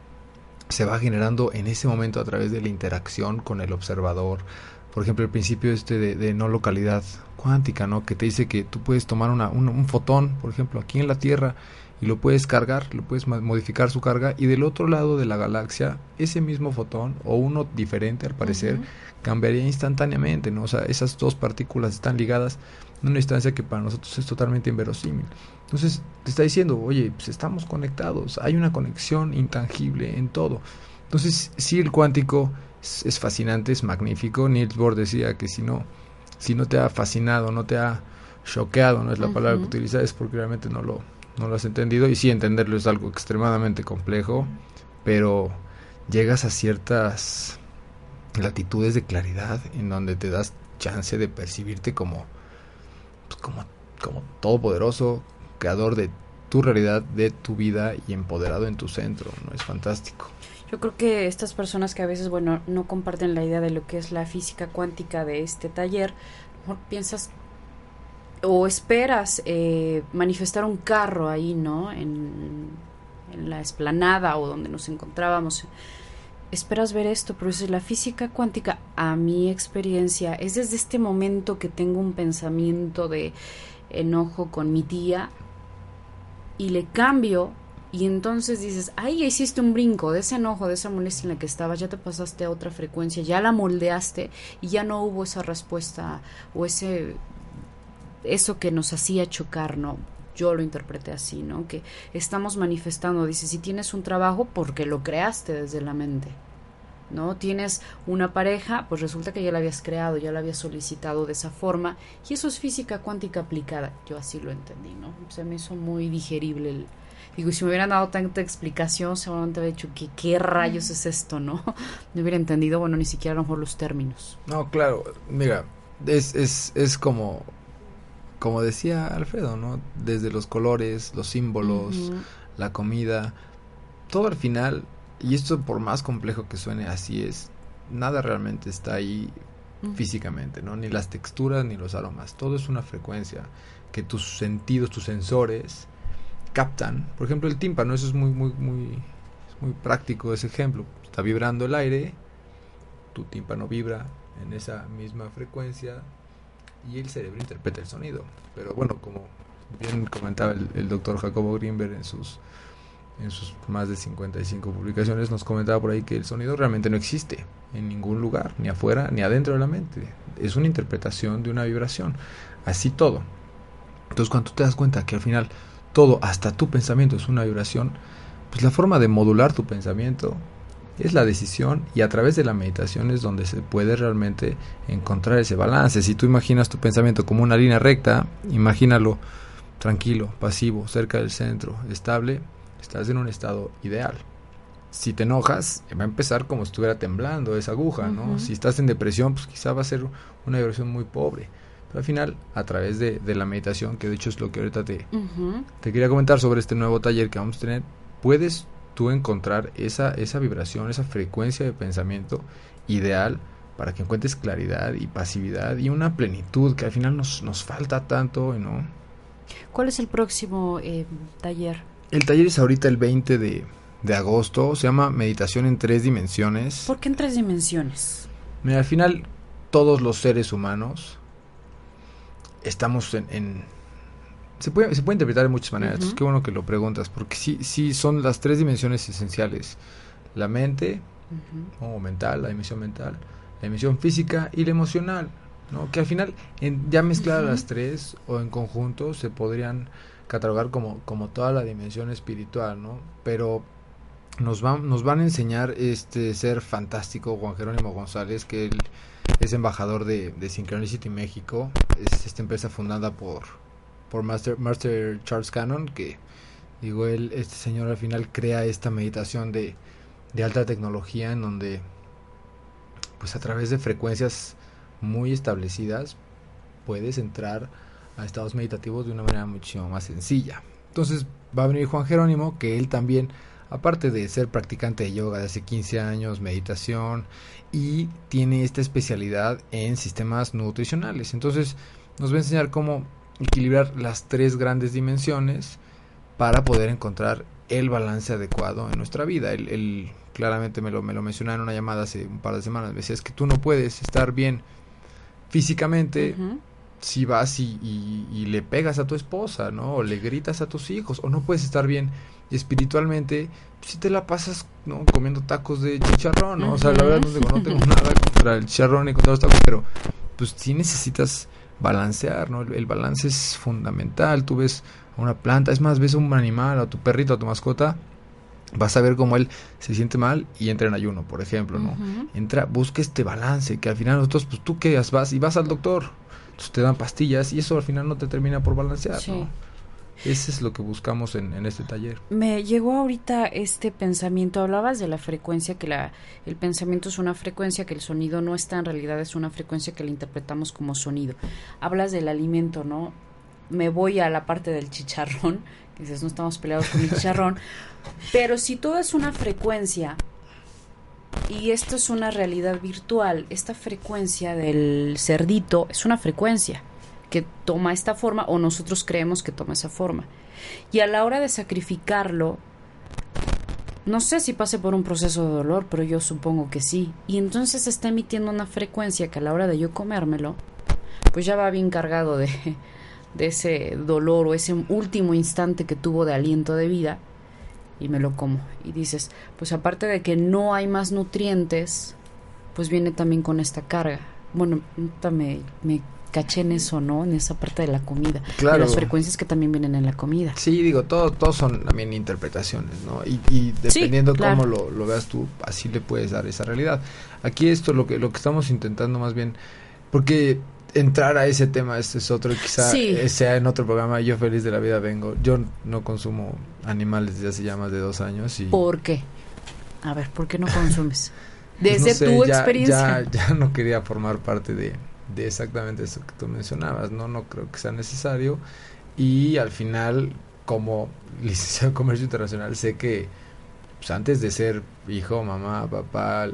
se va generando en ese momento a través de la interacción con el observador. Por ejemplo, el principio este de, de no localidad cuántica, ¿no? Que te dice que tú puedes tomar una, un, un fotón, por ejemplo, aquí en la Tierra, y lo puedes cargar, lo puedes modificar su carga, y del otro lado de la galaxia, ese mismo fotón, o uno diferente al parecer, cambiaría instantáneamente, ¿no? O sea, esas dos partículas están ligadas en una distancia que para nosotros es totalmente inverosímil. Entonces, te está diciendo, oye, pues estamos conectados, hay una conexión intangible en todo. Entonces, sí, el cuántico es, es fascinante, es magnífico. Niels Bohr decía que si no, si no te ha fascinado, no te ha choqueado, no es la palabra que utiliza, es porque realmente no lo, no lo has entendido. Y sí, entenderlo es algo extremadamente complejo, pero llegas a ciertas latitudes de claridad en donde te das chance de percibirte como, pues, como, como todopoderoso, creador de tu realidad, de tu vida y empoderado en tu centro, ¿no? Es fantástico.
Yo creo que estas personas que a veces, bueno, no comparten la idea de lo que es la física cuántica de este taller, piensas o esperas eh, manifestar un carro ahí, ¿no? En, en la esplanada o donde nos encontrábamos. Esperas ver esto, pero es la física cuántica, a mi experiencia, es desde este momento que tengo un pensamiento de enojo con mi tía y le cambio Y entonces dices, ahí ya hiciste un brinco de ese enojo, de esa molestia en la que estabas, ya te pasaste a otra frecuencia, ya la moldeaste y ya no hubo esa respuesta o ese eso que nos hacía chocar, ¿no? Yo lo interpreté así, ¿no? Que estamos manifestando, dice, si tienes un trabajo, porque lo creaste desde la mente. ¿no? Tienes una pareja, pues resulta que ya la habías creado, ya la habías solicitado de esa forma, y eso es física cuántica aplicada. Yo así lo entendí, ¿no? Se me hizo muy digerible el. Digo, si me hubieran dado tanta explicación, seguramente habría dicho que qué rayos es esto, ¿no? No hubiera entendido, bueno, ni siquiera a lo mejor los términos.
No, claro, mira, es, es, es como, como decía Alfredo, ¿no? Desde los colores, los símbolos, la comida, todo al final, y esto por más complejo que suene, así es, nada realmente está ahí físicamente, ¿no? Ni las texturas ni los aromas, todo es una frecuencia que tus sentidos, tus sensores captan. Por ejemplo, el tímpano, eso es muy muy muy es muy práctico ese ejemplo. Está vibrando el aire, tu tímpano vibra en esa misma frecuencia y el cerebro interpreta el sonido. Pero bueno, como bien comentaba el, doctor Jacobo Greenberg en sus en sus más de 55 publicaciones nos comentaba por ahí que el sonido realmente no existe en ningún lugar, ni afuera ni adentro de la mente. Es una interpretación de una vibración. Así todo. Entonces cuando te das cuenta que al final todo, hasta tu pensamiento es una vibración, pues la forma de modular tu pensamiento es la decisión y a través de la meditación es donde se puede realmente encontrar ese balance. Si tú imaginas tu pensamiento como una línea recta, imagínalo tranquilo, pasivo, cerca del centro, estable, estás en un estado ideal. Si te enojas, va a empezar como si estuviera temblando esa aguja, ¿no? Si estás en depresión, pues quizá va a ser una vibración muy pobre. Pero al final, a través de, de la meditación, que de hecho es lo que ahorita te, te quería comentar sobre este nuevo taller que vamos a tener, puedes tú encontrar esa, esa vibración, esa frecuencia de pensamiento ideal para que encuentres claridad y pasividad y una plenitud que al final nos, nos falta tanto, ¿no?
¿Cuál es el próximo eh, taller?
El taller es ahorita el 20 de, de agosto, se llama Meditación en tres dimensiones.
¿Por qué en tres dimensiones?
Mira, al final todos los seres humanos estamos en... en- se, puede, se puede interpretar de muchas maneras, entonces qué bueno que lo preguntas, porque sí, sí son las tres dimensiones esenciales. La mente, o mental, la dimensión mental, la dimensión física y la emocional, ¿no? Que al final, en, ya mezcladas las tres o en conjunto, se podrían catalogar como, como toda la dimensión espiritual, ¿no? Pero nos van, nos van a enseñar este ser fantástico Juan Jerónimo González, que él es embajador de, de Synchronicity México, es esta empresa fundada por, Master Charles Cannon, que digo, él, este señor al final crea esta meditación de, de alta tecnología en donde pues a través de frecuencias muy establecidas puedes entrar a estados meditativos de una manera muchísimo más sencilla. Entonces va a venir Juan Jerónimo, que él también, aparte de ser practicante de yoga de hace 15 años, meditación, y tiene esta especialidad en sistemas nutricionales. Entonces nos va a enseñar cómo equilibrar las tres grandes dimensiones para poder encontrar el balance adecuado en nuestra vida. Él claramente me lo, me lo mencionaba en una llamada hace un par de semanas. Me decía, es que tú no puedes estar bien físicamente si vas y, y- y le pegas a tu esposa, ¿no? O le gritas a tus hijos, o no puedes estar bien espiritualmente si te la pasas, ¿no? Comiendo tacos de chicharrón, ¿no? O sea, la verdad no tengo, no tengo nada contra el chicharrón y contra los tacos, pero pues sí necesitas balancear, ¿no? El, el balance es fundamental. Tú ves a una planta, es más, ves a un animal, a tu perrito, a tu mascota, vas a ver cómo él se siente mal y entra en ayuno, por ejemplo, ¿no? Entra, busca este balance, que al final nosotros, pues tú qué vas y vas al doctor, entonces te dan pastillas y eso al final no te termina por balancear,
Sí.
¿no? Ese es lo que buscamos en, en este taller.
Me llegó ahorita este pensamiento, hablabas de la frecuencia, que la, el pensamiento es una frecuencia, que el sonido no está, en realidad es una frecuencia que la interpretamos como sonido. Hablas del alimento, ¿no? Me voy a la parte del chicharrón, que dices, no estamos peleados con el chicharrón, pero si todo es una frecuencia y esto es una realidad virtual, esta frecuencia del cerdito es una frecuencia que toma esta forma o nosotros creemos que toma esa forma. Y a la hora de sacrificarlo, no sé si pase por un proceso de dolor, pero yo supongo que sí. Y entonces está emitiendo una frecuencia que a la hora de yo comérmelo, pues ya va bien cargado de, de ese dolor o ese último instante que tuvo de aliento de vida. y me lo como. Y dices, pues aparte de que no hay más nutrientes, pues viene también con esta carga. Bueno, me, me caché en eso, ¿no? En esa parte de la comida.
Claro.
De las frecuencias que también vienen en la comida.
Sí, digo, todo, todos son también interpretaciones, ¿no? Y, y dependiendo
claro.
cómo lo, lo veas tú, así le puedes dar esa realidad. Aquí esto lo que lo que estamos intentando más bien, porque entrar a ese tema este es otro, quizá
Sí.
sea en otro programa. Yo feliz de la vida vengo. Yo no consumo animales desde hace ya más de dos años y
¿Por qué? A ver, ¿por qué no consumes?
pues,
Desde
no sé,
tu
ya-
experiencia.
Ya, ya no quería formar parte de, de exactamente eso que tú mencionabas, ¿no? No creo que sea necesario. Y al final, como licenciado en comercio internacional, sé que pues, antes de ser hijo, mamá, papá,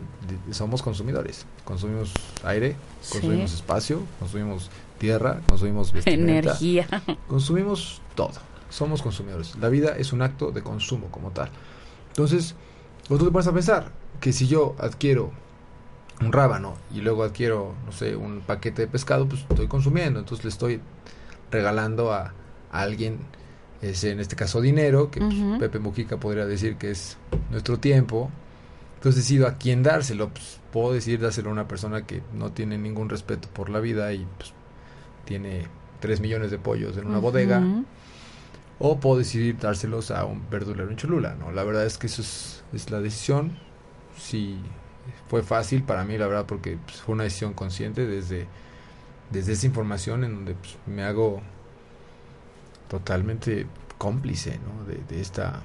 somos consumidores. Consumimos aire,
Sí.
consumimos espacio, consumimos tierra, consumimos vestimenta,
Energía.
consumimos todo. Somos consumidores. La vida es un acto de consumo como tal. Entonces, vos te pones a pensar que si yo adquiero un rábano y luego adquiero, no sé, un paquete de pescado, pues estoy consumiendo. Entonces le estoy regalando a, a alguien, ese, en este caso dinero, que pues. Pepe Mujica podría decir que es nuestro tiempo. Entonces decido a quién dárselo. Pues, puedo decidir dárselo a una persona que no tiene ningún respeto por la vida y pues, tiene 3 millones de pollos en una bodega. O puedo decidir dárselos a un verdulero en Cholula, ¿no? La verdad es que eso es, es la decisión. Sí, fue fácil para mí, la verdad, porque pues, fue una decisión consciente desde, desde esa información en donde pues, me hago totalmente cómplice, ¿no? De, de esta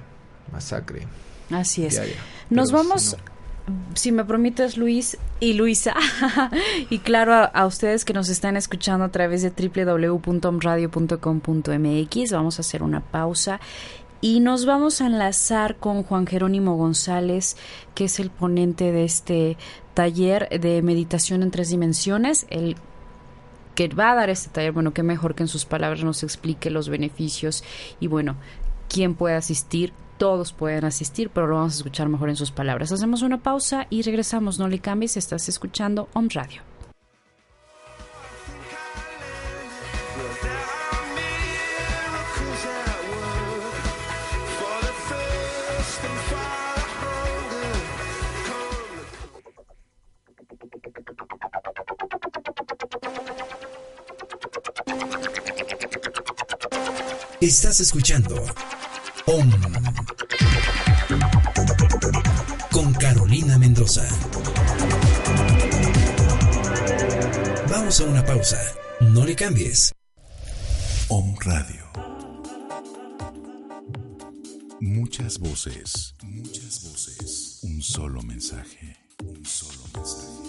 masacre
Así es.
diaria.
Nos
Pero,
vamos,
no.
si me permites, Luis y Luisa, y claro a, a ustedes que nos están escuchando a través de www.omradio.com.mx, vamos a hacer una pausa y nos vamos a enlazar con Juan Jerónimo González, que es el ponente de este taller de meditación en tres dimensiones. El que va a dar este taller, bueno, qué mejor que en sus palabras nos explique los beneficios y bueno, quién puede asistir, todos pueden asistir, pero lo vamos a escuchar mejor en sus palabras. Hacemos una pausa y regresamos, no le cambies, estás escuchando Om Radio.
Estás escuchando OM con Carolina Mendoza. Vamos a una pausa. No le cambies.
Om Radio. Muchas voces, muchas voces. Un solo mensaje, un solo mensaje.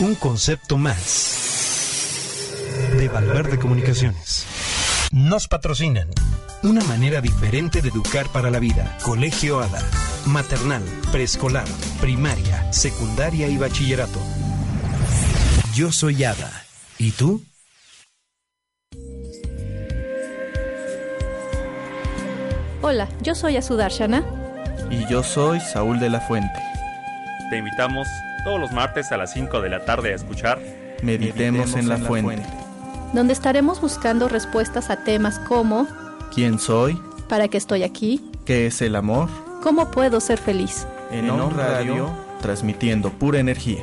Un concepto más de Valverde Comunicaciones. Nos patrocinan. Una manera diferente de educar para la vida. Colegio ADA. Maternal, preescolar, primaria, secundaria y bachillerato. Yo soy ADA. ¿Y tú?
Hola, yo soy Asudarshana.
Y yo soy Saúl de la Fuente.
Te invitamos todos los martes a las 5 de la tarde a escuchar
Meditemos, en, la, fuente,
donde estaremos buscando respuestas a temas como
¿Quién soy?
¿Para qué estoy aquí?
¿Qué es el amor?
¿Cómo puedo ser feliz?
En, On Radio, transmitiendo pura energía.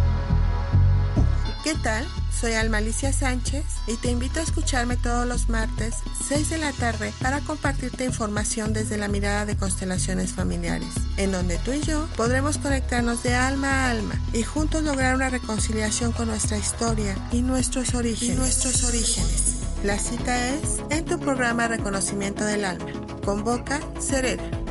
¿Qué tal? Soy Alma Alicia Sánchez y te invito a escucharme todos los martes 6 de la tarde para compartirte información desde la mirada de constelaciones familiares, en donde tú y yo podremos conectarnos de alma a alma y juntos lograr una reconciliación con nuestra historia y nuestros orígenes. Y nuestros orígenes. La cita es en tu programa Reconocimiento del Alma. Convoca Serena.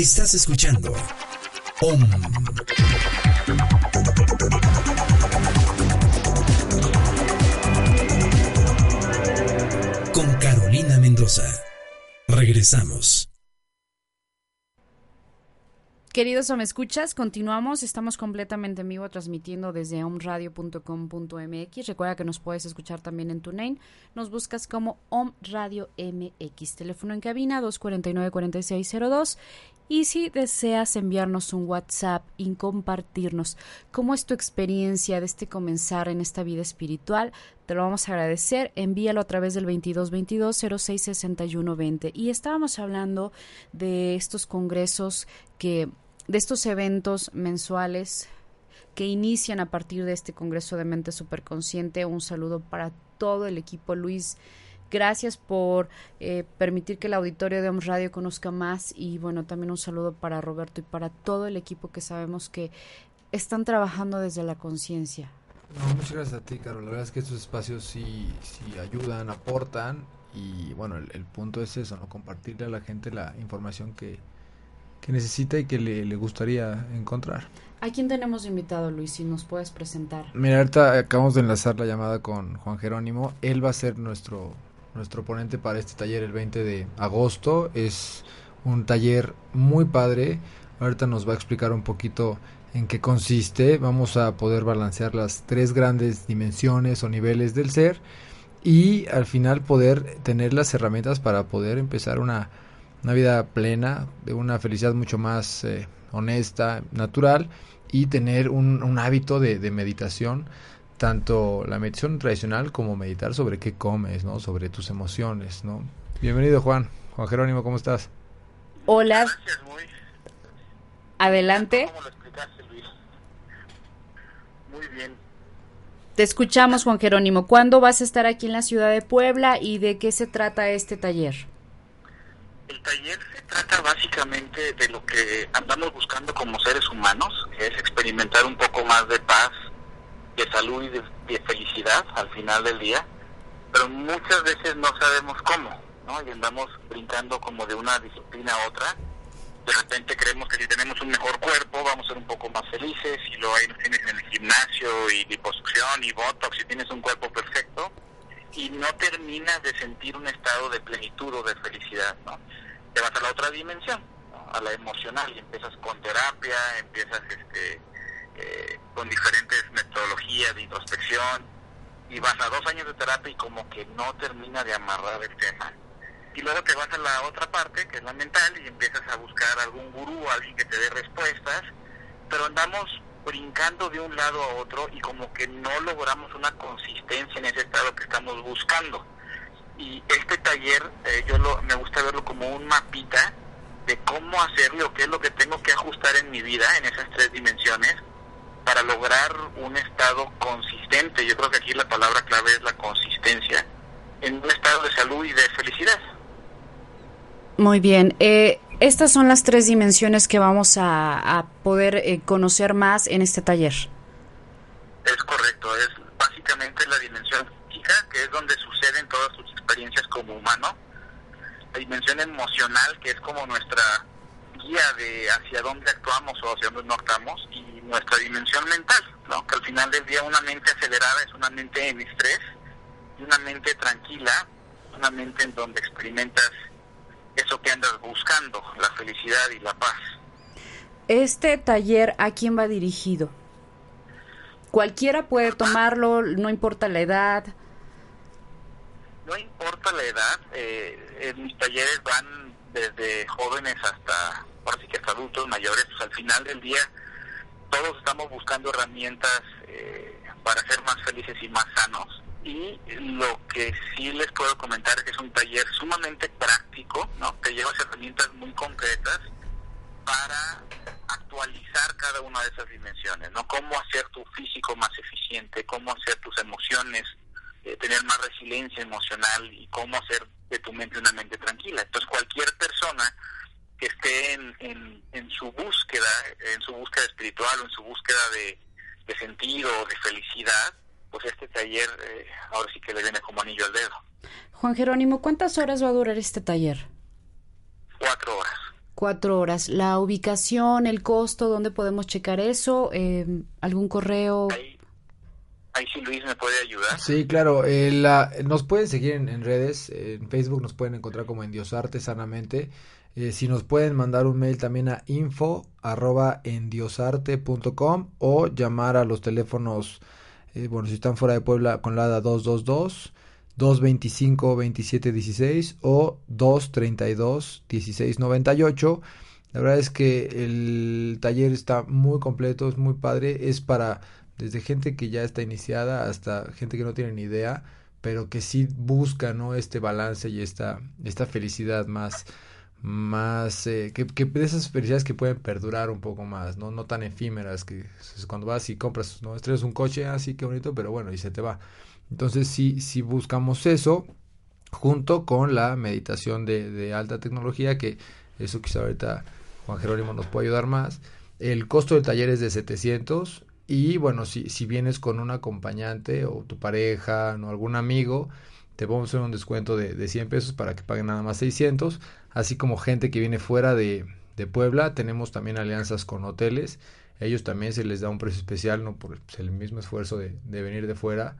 Estás escuchando OM. Con Carolina Mendoza. Regresamos.
Queridos o me escuchas, continuamos. Estamos completamente en vivo transmitiendo desde omradio.com.mx. Recuerda que nos puedes escuchar también en TuneIn. Nos buscas como Om Radio MX. Teléfono en cabina 249-4602. Y si deseas enviarnos un WhatsApp y compartirnos cómo es tu experiencia de este comenzar en esta vida espiritual, te lo vamos a agradecer. Envíalo a través del 2222 066120. Y estábamos hablando de estos congresos que de estos eventos mensuales que inician a partir de este Congreso de Mente Superconsciente. Un saludo para todo el equipo, Luis. Gracias por eh, permitir que el auditorio de OMS Radio conozca más y bueno, también un saludo para Roberto y para todo el equipo que sabemos que están trabajando desde la conciencia.
No, muchas gracias a ti, Carol. La verdad es que estos espacios sí, sí ayudan, aportan y bueno, el, el punto es eso, ¿no? Compartirle a la gente la información que, que necesita y que le, le gustaría encontrar.
¿A quién tenemos invitado, Luis? Si nos puedes presentar.
Mira, ahorita acabamos de enlazar la llamada con Juan Jerónimo. Él va a ser nuestro, nuestro ponente para este taller el 20 de agosto. Es un taller muy padre. Ahorita nos va a explicar un poquito en qué consiste. Vamos a poder balancear las tres grandes dimensiones o niveles del ser y al final poder tener las herramientas para poder empezar una, una vida plena, de una felicidad mucho más eh, honesta, natural y tener un, hábito de, meditación, tanto la meditación tradicional como meditar sobre qué comes, ¿no? sobre tus emociones. ¿no? Bienvenido Juan, Juan Jerónimo, ¿cómo estás?
Hola.
Gracias, muy.
Adelante.
¿Cómo lo explicaste, Luis? Muy bien.
Te escuchamos, Juan Jerónimo. ¿Cuándo vas a estar aquí en la ciudad de Puebla y de qué se trata este taller?
El taller se trata básicamente de lo que andamos buscando como seres humanos, que es experimentar un poco más de paz, de salud y de, felicidad al final del día. pero muchas veces no sabemos cómo, ¿no? Y andamos brincando como de una disciplina a otra. De repente creemos que si tenemos un mejor cuerpo vamos a ser un poco más felices y luego ahí tienes en el gimnasio y liposucción y botox y tienes un cuerpo perfecto y no terminas de sentir un estado de plenitud o de felicidad, ¿no? Te vas a la otra dimensión, ¿no? a la emocional y empiezas con terapia, empiezas este, eh, con diferentes metodologías de introspección y vas a dos años de terapia y como que no termina de amarrar el tema. Y luego te vas a la otra parte, que es la mental, y empiezas a buscar algún gurú, alguien que te dé respuestas, pero andamos brincando de un lado a otro y como que no logramos una consistencia en ese estado que estamos buscando. Y este taller eh, yo lo, me gusta verlo como un mapita de cómo hacerlo, qué es lo que tengo que ajustar en mi vida en esas tres dimensiones para lograr un estado consistente. Yo creo que aquí la palabra clave es la consistencia en un estado de salud y de felicidad.
Muy bien. Eh, estas son las tres dimensiones que vamos a, a poder eh, conocer más en este taller.
Es correcto, es básicamente la dimensión física, que es donde suceden todas sus experiencias como humano. La dimensión emocional, que es como nuestra guía de hacia dónde actuamos o hacia dónde no actuamos, y nuestra dimensión mental, ¿no? que al final del día una mente acelerada es una mente en estrés, y una mente tranquila, una mente en donde experimentas eso que andas buscando, la felicidad y la paz.
Este taller, ¿a quién va dirigido? Cualquiera puede tomarlo, no importa la edad.
No importa la edad, eh, en mis talleres van desde jóvenes hasta, ahora sí que hasta adultos mayores, pues al final del día todos estamos buscando herramientas eh, para ser más felices y más sanos y lo que sí les puedo comentar es que es un taller sumamente práctico, ¿no? Te llevas herramientas muy concretas para actualizar cada una de esas dimensiones, ¿no? Cómo hacer tu físico más eficiente, cómo hacer tus emociones, eh, tener más resiliencia emocional y cómo hacer de tu mente una mente tranquila. Entonces cualquier persona que esté en, en, en su búsqueda, en su búsqueda espiritual o en su búsqueda de, de sentido o de felicidad, pues este taller eh, ahora sí que le viene como anillo al dedo.
Juan Jerónimo, ¿cuántas horas va a durar este taller?
Cuatro horas.
Cuatro horas. La ubicación, el costo, ¿dónde podemos checar eso? Eh, ¿Algún correo?
Ahí, ahí sí Luis me puede ayudar.
Sí, claro. Eh, la, nos pueden seguir en, en, redes. En Facebook nos pueden encontrar como Endiosarte Sanamente. Eh, si nos pueden mandar un mail también a info arroba endiosarte.com o llamar a los teléfonos eh, bueno, si están fuera de Puebla, con la ADA 222, 225 2716 o 232 1698. La verdad es que el taller está muy completo, es muy padre, es para desde gente que ya está iniciada hasta gente que no tiene ni idea, pero que sí busca, ¿no? Este balance y esta, esta felicidad más, más eh, que, que, de esas felicidades que pueden perdurar un poco más, no no tan efímeras que cuando vas y compras, no estrenas un coche así que bonito, pero bueno, y se te va. Entonces sí sí buscamos eso junto con la meditación de, de alta tecnología que eso quizá ahorita Juan Jerónimo nos puede ayudar más. El costo del taller es de 700 y bueno, si, si vienes con un acompañante o tu pareja o algún amigo, te podemos hacer un descuento de, de 100 pesos para que paguen nada más 600 así como gente que viene fuera de, de Puebla. Tenemos también alianzas con hoteles. Ellos también se les da un precio especial, no por pues, el mismo esfuerzo de, de, venir de fuera.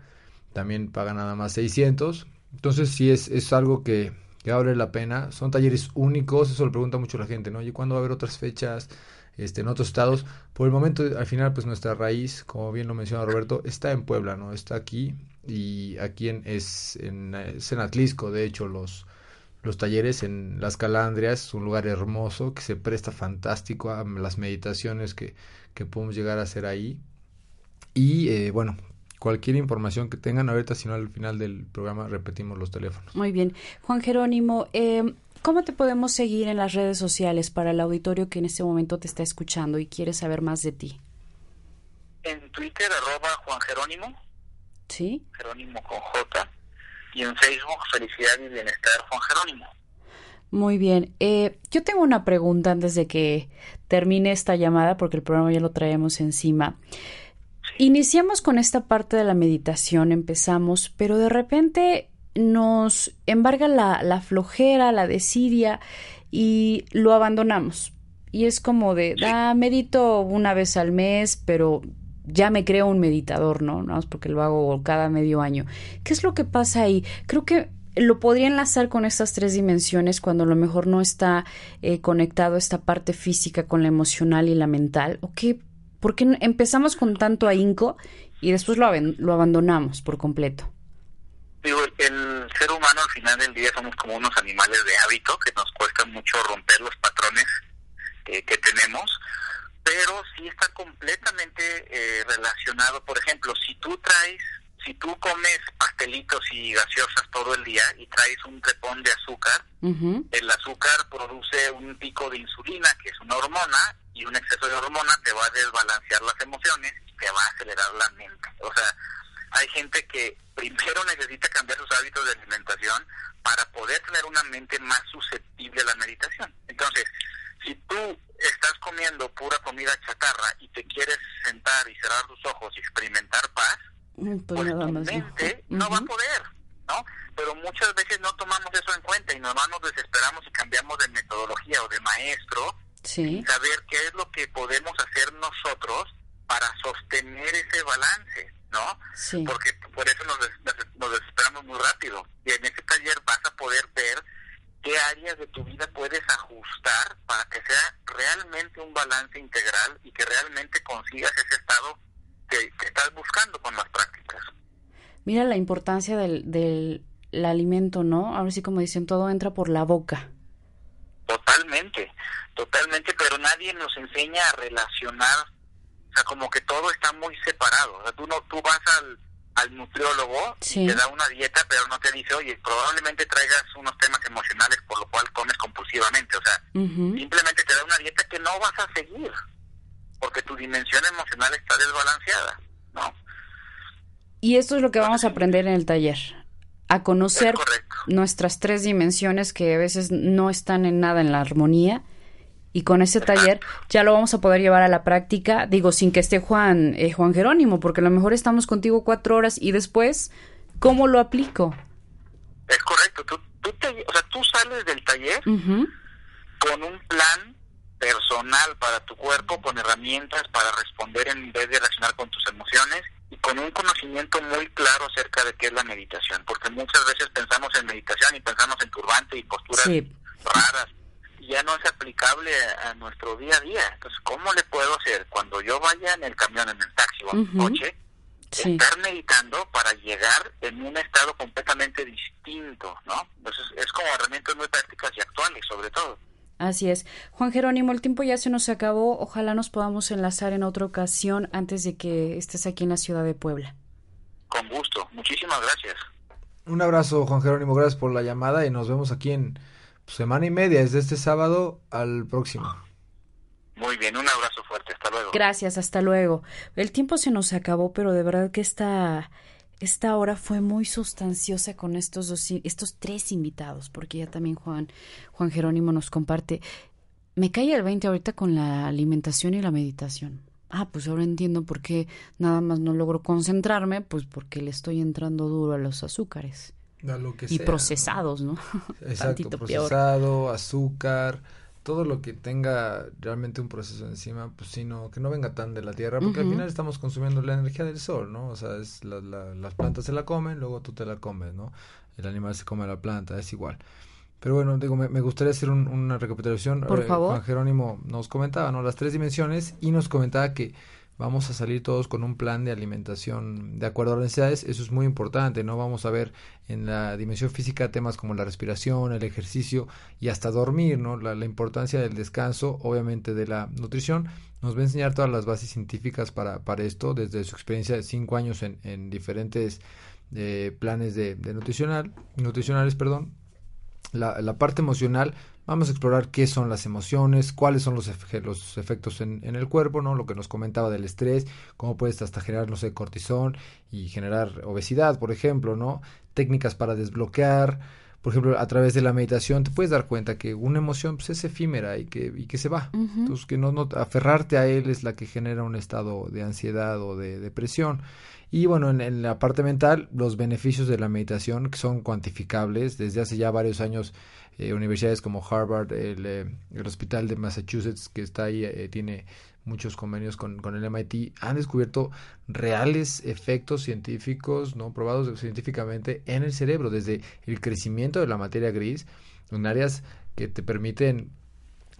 También pagan nada más 600. Entonces sí es, es algo que, que vale la pena. Son talleres únicos, eso lo pregunta mucho la gente, ¿no? ¿Y cuándo va a haber otras fechas? Este, en otros estados. Por el momento, al final, pues nuestra raíz, como bien lo menciona Roberto, está en Puebla, ¿no? Está aquí y aquí en, es, en, es Atlisco, de hecho, los, los talleres en Las Calandrias, un lugar hermoso que se presta fantástico a las meditaciones que, que podemos llegar a hacer ahí. Y eh, bueno, cualquier información que tengan ahorita, si no al final del programa repetimos los teléfonos.
Muy bien. Juan Jerónimo, eh, ¿cómo te podemos seguir en las redes sociales para el auditorio que en este momento te está escuchando y quiere saber más de ti?
En Twitter, arroba Juan Jerónimo.
Sí.
Jerónimo con J y en Facebook Felicidad y Bienestar Juan Jerónimo.
Muy bien. Eh, yo tengo una pregunta antes de que termine esta llamada porque el programa ya lo traemos encima. Iniciamos con esta parte de la meditación, empezamos, pero de repente nos embarga la, la flojera, la desidia y lo abandonamos. Y es como de, ah, medito una vez al mes, pero ya me creo un meditador, ¿no? No es porque lo hago cada medio año. ¿Qué es lo que pasa ahí? Creo que lo podría enlazar con estas tres dimensiones cuando a lo mejor no está eh, conectado esta parte física con la emocional y la mental. ¿O qué? ¿Por qué empezamos con tanto ahínco y después lo, lo abandonamos por completo?
Digo, el ser humano al final del día somos como unos animales de hábito que nos cuesta mucho romper los patrones que tenemos, pero sí está completamente eh, relacionado. Por ejemplo, si tú traes, si tú comes pastelitos y gaseosas todo el día y traes un trepón de azúcar, el azúcar produce un pico de insulina, que es una hormona, y un exceso de hormona te va a desbalancear las emociones y te va a acelerar la mente. O sea, hay gente que primero necesita cambiar sus hábitos de alimentación para poder tener una mente más susceptible a la meditación. Entonces, si tú estás comiendo pura comida chatarra y te quieres sentar y cerrar tus ojos y experimentar paz, pues, pues tu mente no va a poder, ¿no? Pero muchas veces no tomamos eso en cuenta y nomás nos desesperamos y cambiamos de metodología o de maestro
sí.
saber qué es lo que podemos hacer nosotros para sostener ese balance, ¿no?
Sí.
Porque por eso nos, nos desesperamos muy rápido. Y en ese taller vas a poder ver qué áreas de tu vida puedes ajustar para que sea realmente un balance integral y que realmente consigas ese estado que, estás buscando con las prácticas.
Mira la importancia del, del alimento, ¿no? Ahora sí, como dicen, todo entra por la boca.
Totalmente, totalmente, pero nadie nos enseña a relacionar, o sea, como que todo está muy separado. O sea, tú, no, tú vas al al nutriólogo te da una dieta, pero no te dice, oye, probablemente traigas unos temas emocionales por lo cual comes compulsivamente. O sea, simplemente te da una dieta que no vas a seguir, porque tu dimensión emocional está desbalanceada, ¿no?
Y esto es lo que vamos a aprender en el taller, a conocer nuestras tres dimensiones que a veces no están en nada en la armonía y con ese taller ya lo vamos a poder llevar a la práctica, digo, sin que esté Juan, eh, Juan Jerónimo, porque a lo mejor estamos contigo cuatro horas y después, ¿cómo lo aplico?
Es correcto, tú, tú, o sea, tú sales del taller con un plan personal para tu cuerpo, con herramientas para responder en vez de reaccionar con tus emociones y con un conocimiento muy claro acerca de qué es la meditación, porque muchas veces pensamos en meditación y pensamos en turbante y posturas raras ya no es aplicable a, nuestro día a día. Entonces, ¿cómo le puedo hacer cuando yo vaya en el camión, en el taxi o en el coche, estar meditando para llegar en un estado completamente distinto, ¿no? Entonces, es como herramientas muy prácticas y actuales, sobre todo.
Así es. Juan Jerónimo, el tiempo ya se nos acabó. Ojalá nos podamos enlazar en otra ocasión antes de que estés aquí en la ciudad de Puebla.
Con gusto. Muchísimas gracias.
Un abrazo, Juan Jerónimo. Gracias por la llamada y nos vemos aquí en semana y media, es de este sábado al próximo.
Muy bien, un abrazo fuerte, hasta luego.
Gracias, hasta luego. El tiempo se nos acabó, pero de verdad que esta, esta hora fue muy sustanciosa con estos dos, estos tres invitados, porque ya también Juan, Juan Jerónimo nos comparte. Me cae el 20 ahorita con la alimentación y la meditación. Ah, pues ahora entiendo por qué nada más no logro concentrarme, pues porque le estoy entrando duro a los azúcares y procesados, ¿no?
Exacto, procesado, azúcar, todo lo que tenga realmente un proceso encima, pues sino que no venga tan de la tierra, porque al final estamos consumiendo la energía del sol, ¿no? O sea, es la, las plantas se la comen, luego tú te la comes, ¿no? El animal se come la planta, es igual. Pero bueno, digo, me, gustaría hacer una recapitulación.
Por favor.
Juan Jerónimo nos comentaba, ¿no? Las tres dimensiones y nos comentaba que vamos a salir todos con un plan de alimentación de acuerdo a las necesidades, eso es muy importante, no vamos a ver en la dimensión física temas como la respiración, el ejercicio y hasta dormir, ¿no? La, importancia del descanso, obviamente de la nutrición, nos va a enseñar todas las bases científicas para, para esto, desde su experiencia de cinco años en, en diferentes eh, planes de, de nutricional, nutricionales, perdón, la, la, parte emocional Vamos a explorar qué son las emociones, cuáles son los, los efectos en, el cuerpo, ¿no? Lo que nos comentaba del estrés, cómo puedes hasta generar, no sé, cortisón y generar obesidad, por ejemplo, ¿no? Técnicas para desbloquear, por ejemplo, a través de la meditación te puedes dar cuenta que una emoción pues, es efímera y que, y que se va. Entonces, que no, no aferrarte a él es la que genera un estado de ansiedad o de depresión. Y bueno, en, la parte mental, los beneficios de la meditación son cuantificables. Desde hace ya varios años, eh, universidades como Harvard, el, eh, el, Hospital de Massachusetts, que está ahí, eh, tiene muchos convenios con, con, el MIT, han descubierto reales efectos científicos, no probados científicamente en el cerebro, desde el crecimiento de la materia gris, en áreas que te permiten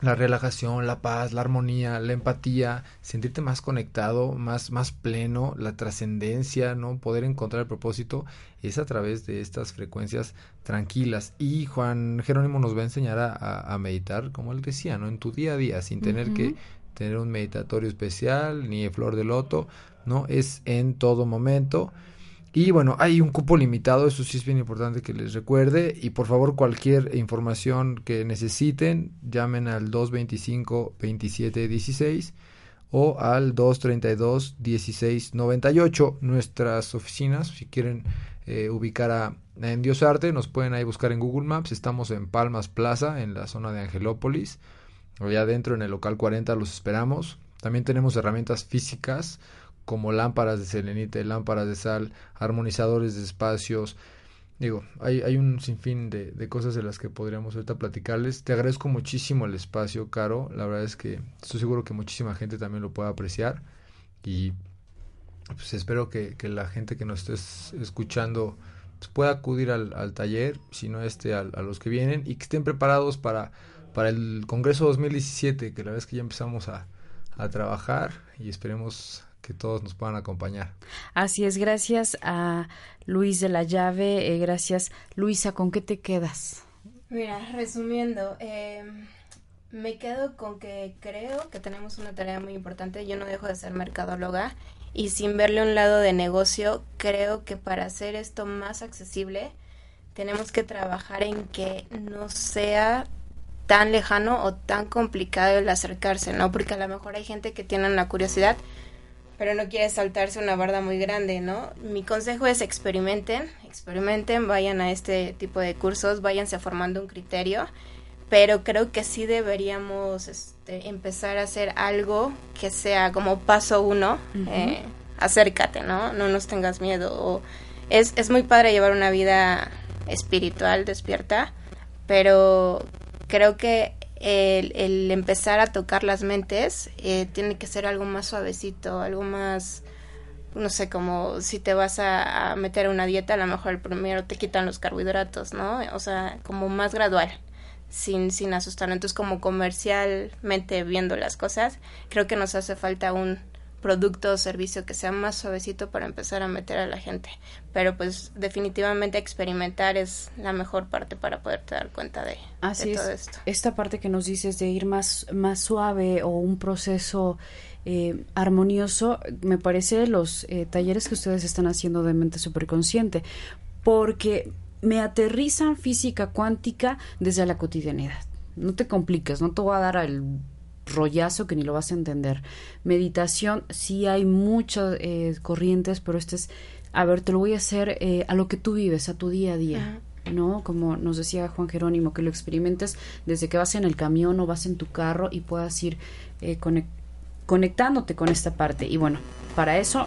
la relajación, la paz, la armonía, la empatía, sentirte más conectado, más, más pleno, la trascendencia, ¿no? Poder encontrar el propósito es a través de estas frecuencias tranquilas. Y Juan Jerónimo nos va a enseñar a, meditar, como él decía, ¿no? En tu día a día, sin tener que tener un meditatorio especial, ni flor de loto, ¿no? Es en todo momento. Y bueno, hay un cupo limitado, eso sí es bien importante que les recuerde. Y por favor, cualquier información que necesiten, llamen al 225-2716 o al 232-1698. Nuestras oficinas, si quieren eh, ubicar a, en Diosarte, nos pueden ahí buscar en Google Maps. Estamos en Palmas Plaza, en la zona de Angelópolis. Allá adentro, en el local 40, los esperamos. También tenemos herramientas físicas como lámparas de selenite, lámparas de sal, armonizadores de espacios. Digo, hay, un sinfín de, de cosas de las que podríamos ahorita platicarles. Te agradezco muchísimo el espacio, Caro. La verdad es que estoy seguro que muchísima gente también lo pueda apreciar. Y pues espero que, la gente que nos esté escuchando pues, pueda acudir al, al, taller, si no este, a, a, los que vienen, y que estén preparados para, para el Congreso 2017, que la verdad es que ya empezamos a, a trabajar y esperemos que todos nos puedan acompañar.
Así es, gracias a Luis de la Llave, eh, gracias Luisa, ¿con qué te quedas?
Mira, resumiendo, eh, me quedo con que creo que tenemos una tarea muy importante, yo no dejo de ser mercadóloga y sin verle un lado de negocio, creo que para hacer esto más accesible, tenemos que trabajar en que no sea tan lejano o tan complicado el acercarse, ¿no? Porque a lo mejor hay gente que tiene la curiosidad, pero no quiere saltarse una barda muy grande, ¿no? Mi consejo es experimenten, experimenten, vayan a este tipo de cursos, váyanse formando un criterio, pero creo que sí deberíamos este, empezar a hacer algo que sea como paso uno, eh, acércate, ¿no? No nos tengas miedo. es, es muy padre llevar una vida espiritual despierta, pero creo que el, empezar a tocar las mentes eh, tiene que ser algo más suavecito, algo más, no sé, como si te vas a, meter a una dieta, a lo mejor el primero te quitan los carbohidratos, ¿no? O sea, como más gradual, sin, sin asustar. Entonces, como comercialmente viendo las cosas, creo que nos hace falta un producto o servicio que sea más suavecito para empezar a meter a la gente. Pero pues definitivamente experimentar es la mejor parte para poderte dar cuenta de, todo esto.
Esta parte que nos dices de ir más, más suave o un proceso eh, armonioso, me parece los eh, talleres que ustedes están haciendo de mente superconsciente, porque me aterrizan física cuántica desde la cotidianidad. No te compliques, no te voy a dar el rollazo que ni lo vas a entender. Meditación, sí hay muchas eh, corrientes, pero este es, a ver, te lo voy a hacer eh, a lo que tú vives, a tu día a día. ¿no? Como nos decía Juan Jerónimo, que lo experimentes desde que vas en el camión o vas en tu carro y puedas ir eh, conectándote con esta parte. Y bueno, para eso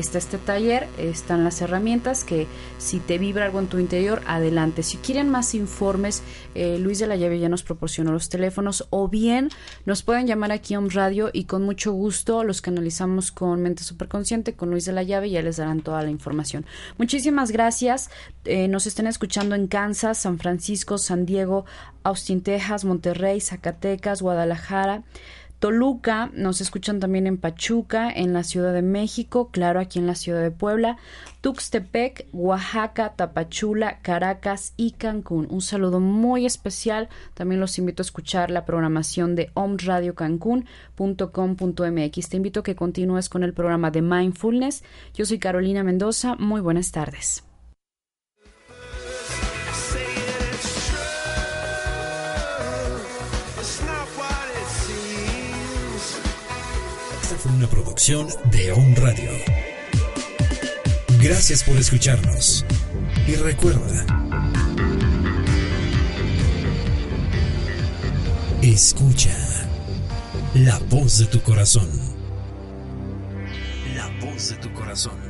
está este taller, están las herramientas que si te vibra algo en tu interior, adelante. Si quieren más informes, eh, Luis de la Llave ya nos proporcionó los teléfonos o bien nos pueden llamar aquí a un radio y con mucho gusto los canalizamos con Mente Superconsciente, con Luis de la Llave ya les darán toda la información. Muchísimas gracias. Eh, nos estén escuchando en Kansas, San Francisco, San Diego, Austin, Texas, Monterrey, Zacatecas, Guadalajara. Toluca, nos escuchan también en Pachuca, en la Ciudad de México, claro, aquí en la Ciudad de Puebla, Tuxtepec, Oaxaca, Tapachula, Caracas y Cancún. Un saludo muy especial. También los invito a escuchar la programación de omradiocancún.com.mx. Te invito a que continúes con el programa de Mindfulness. Yo soy Carolina Mendoza. Muy buenas tardes.
Fue una producción de On Radio. Gracias por escucharnos. Y recuerda, escucha la voz de tu corazón. La voz de tu corazón.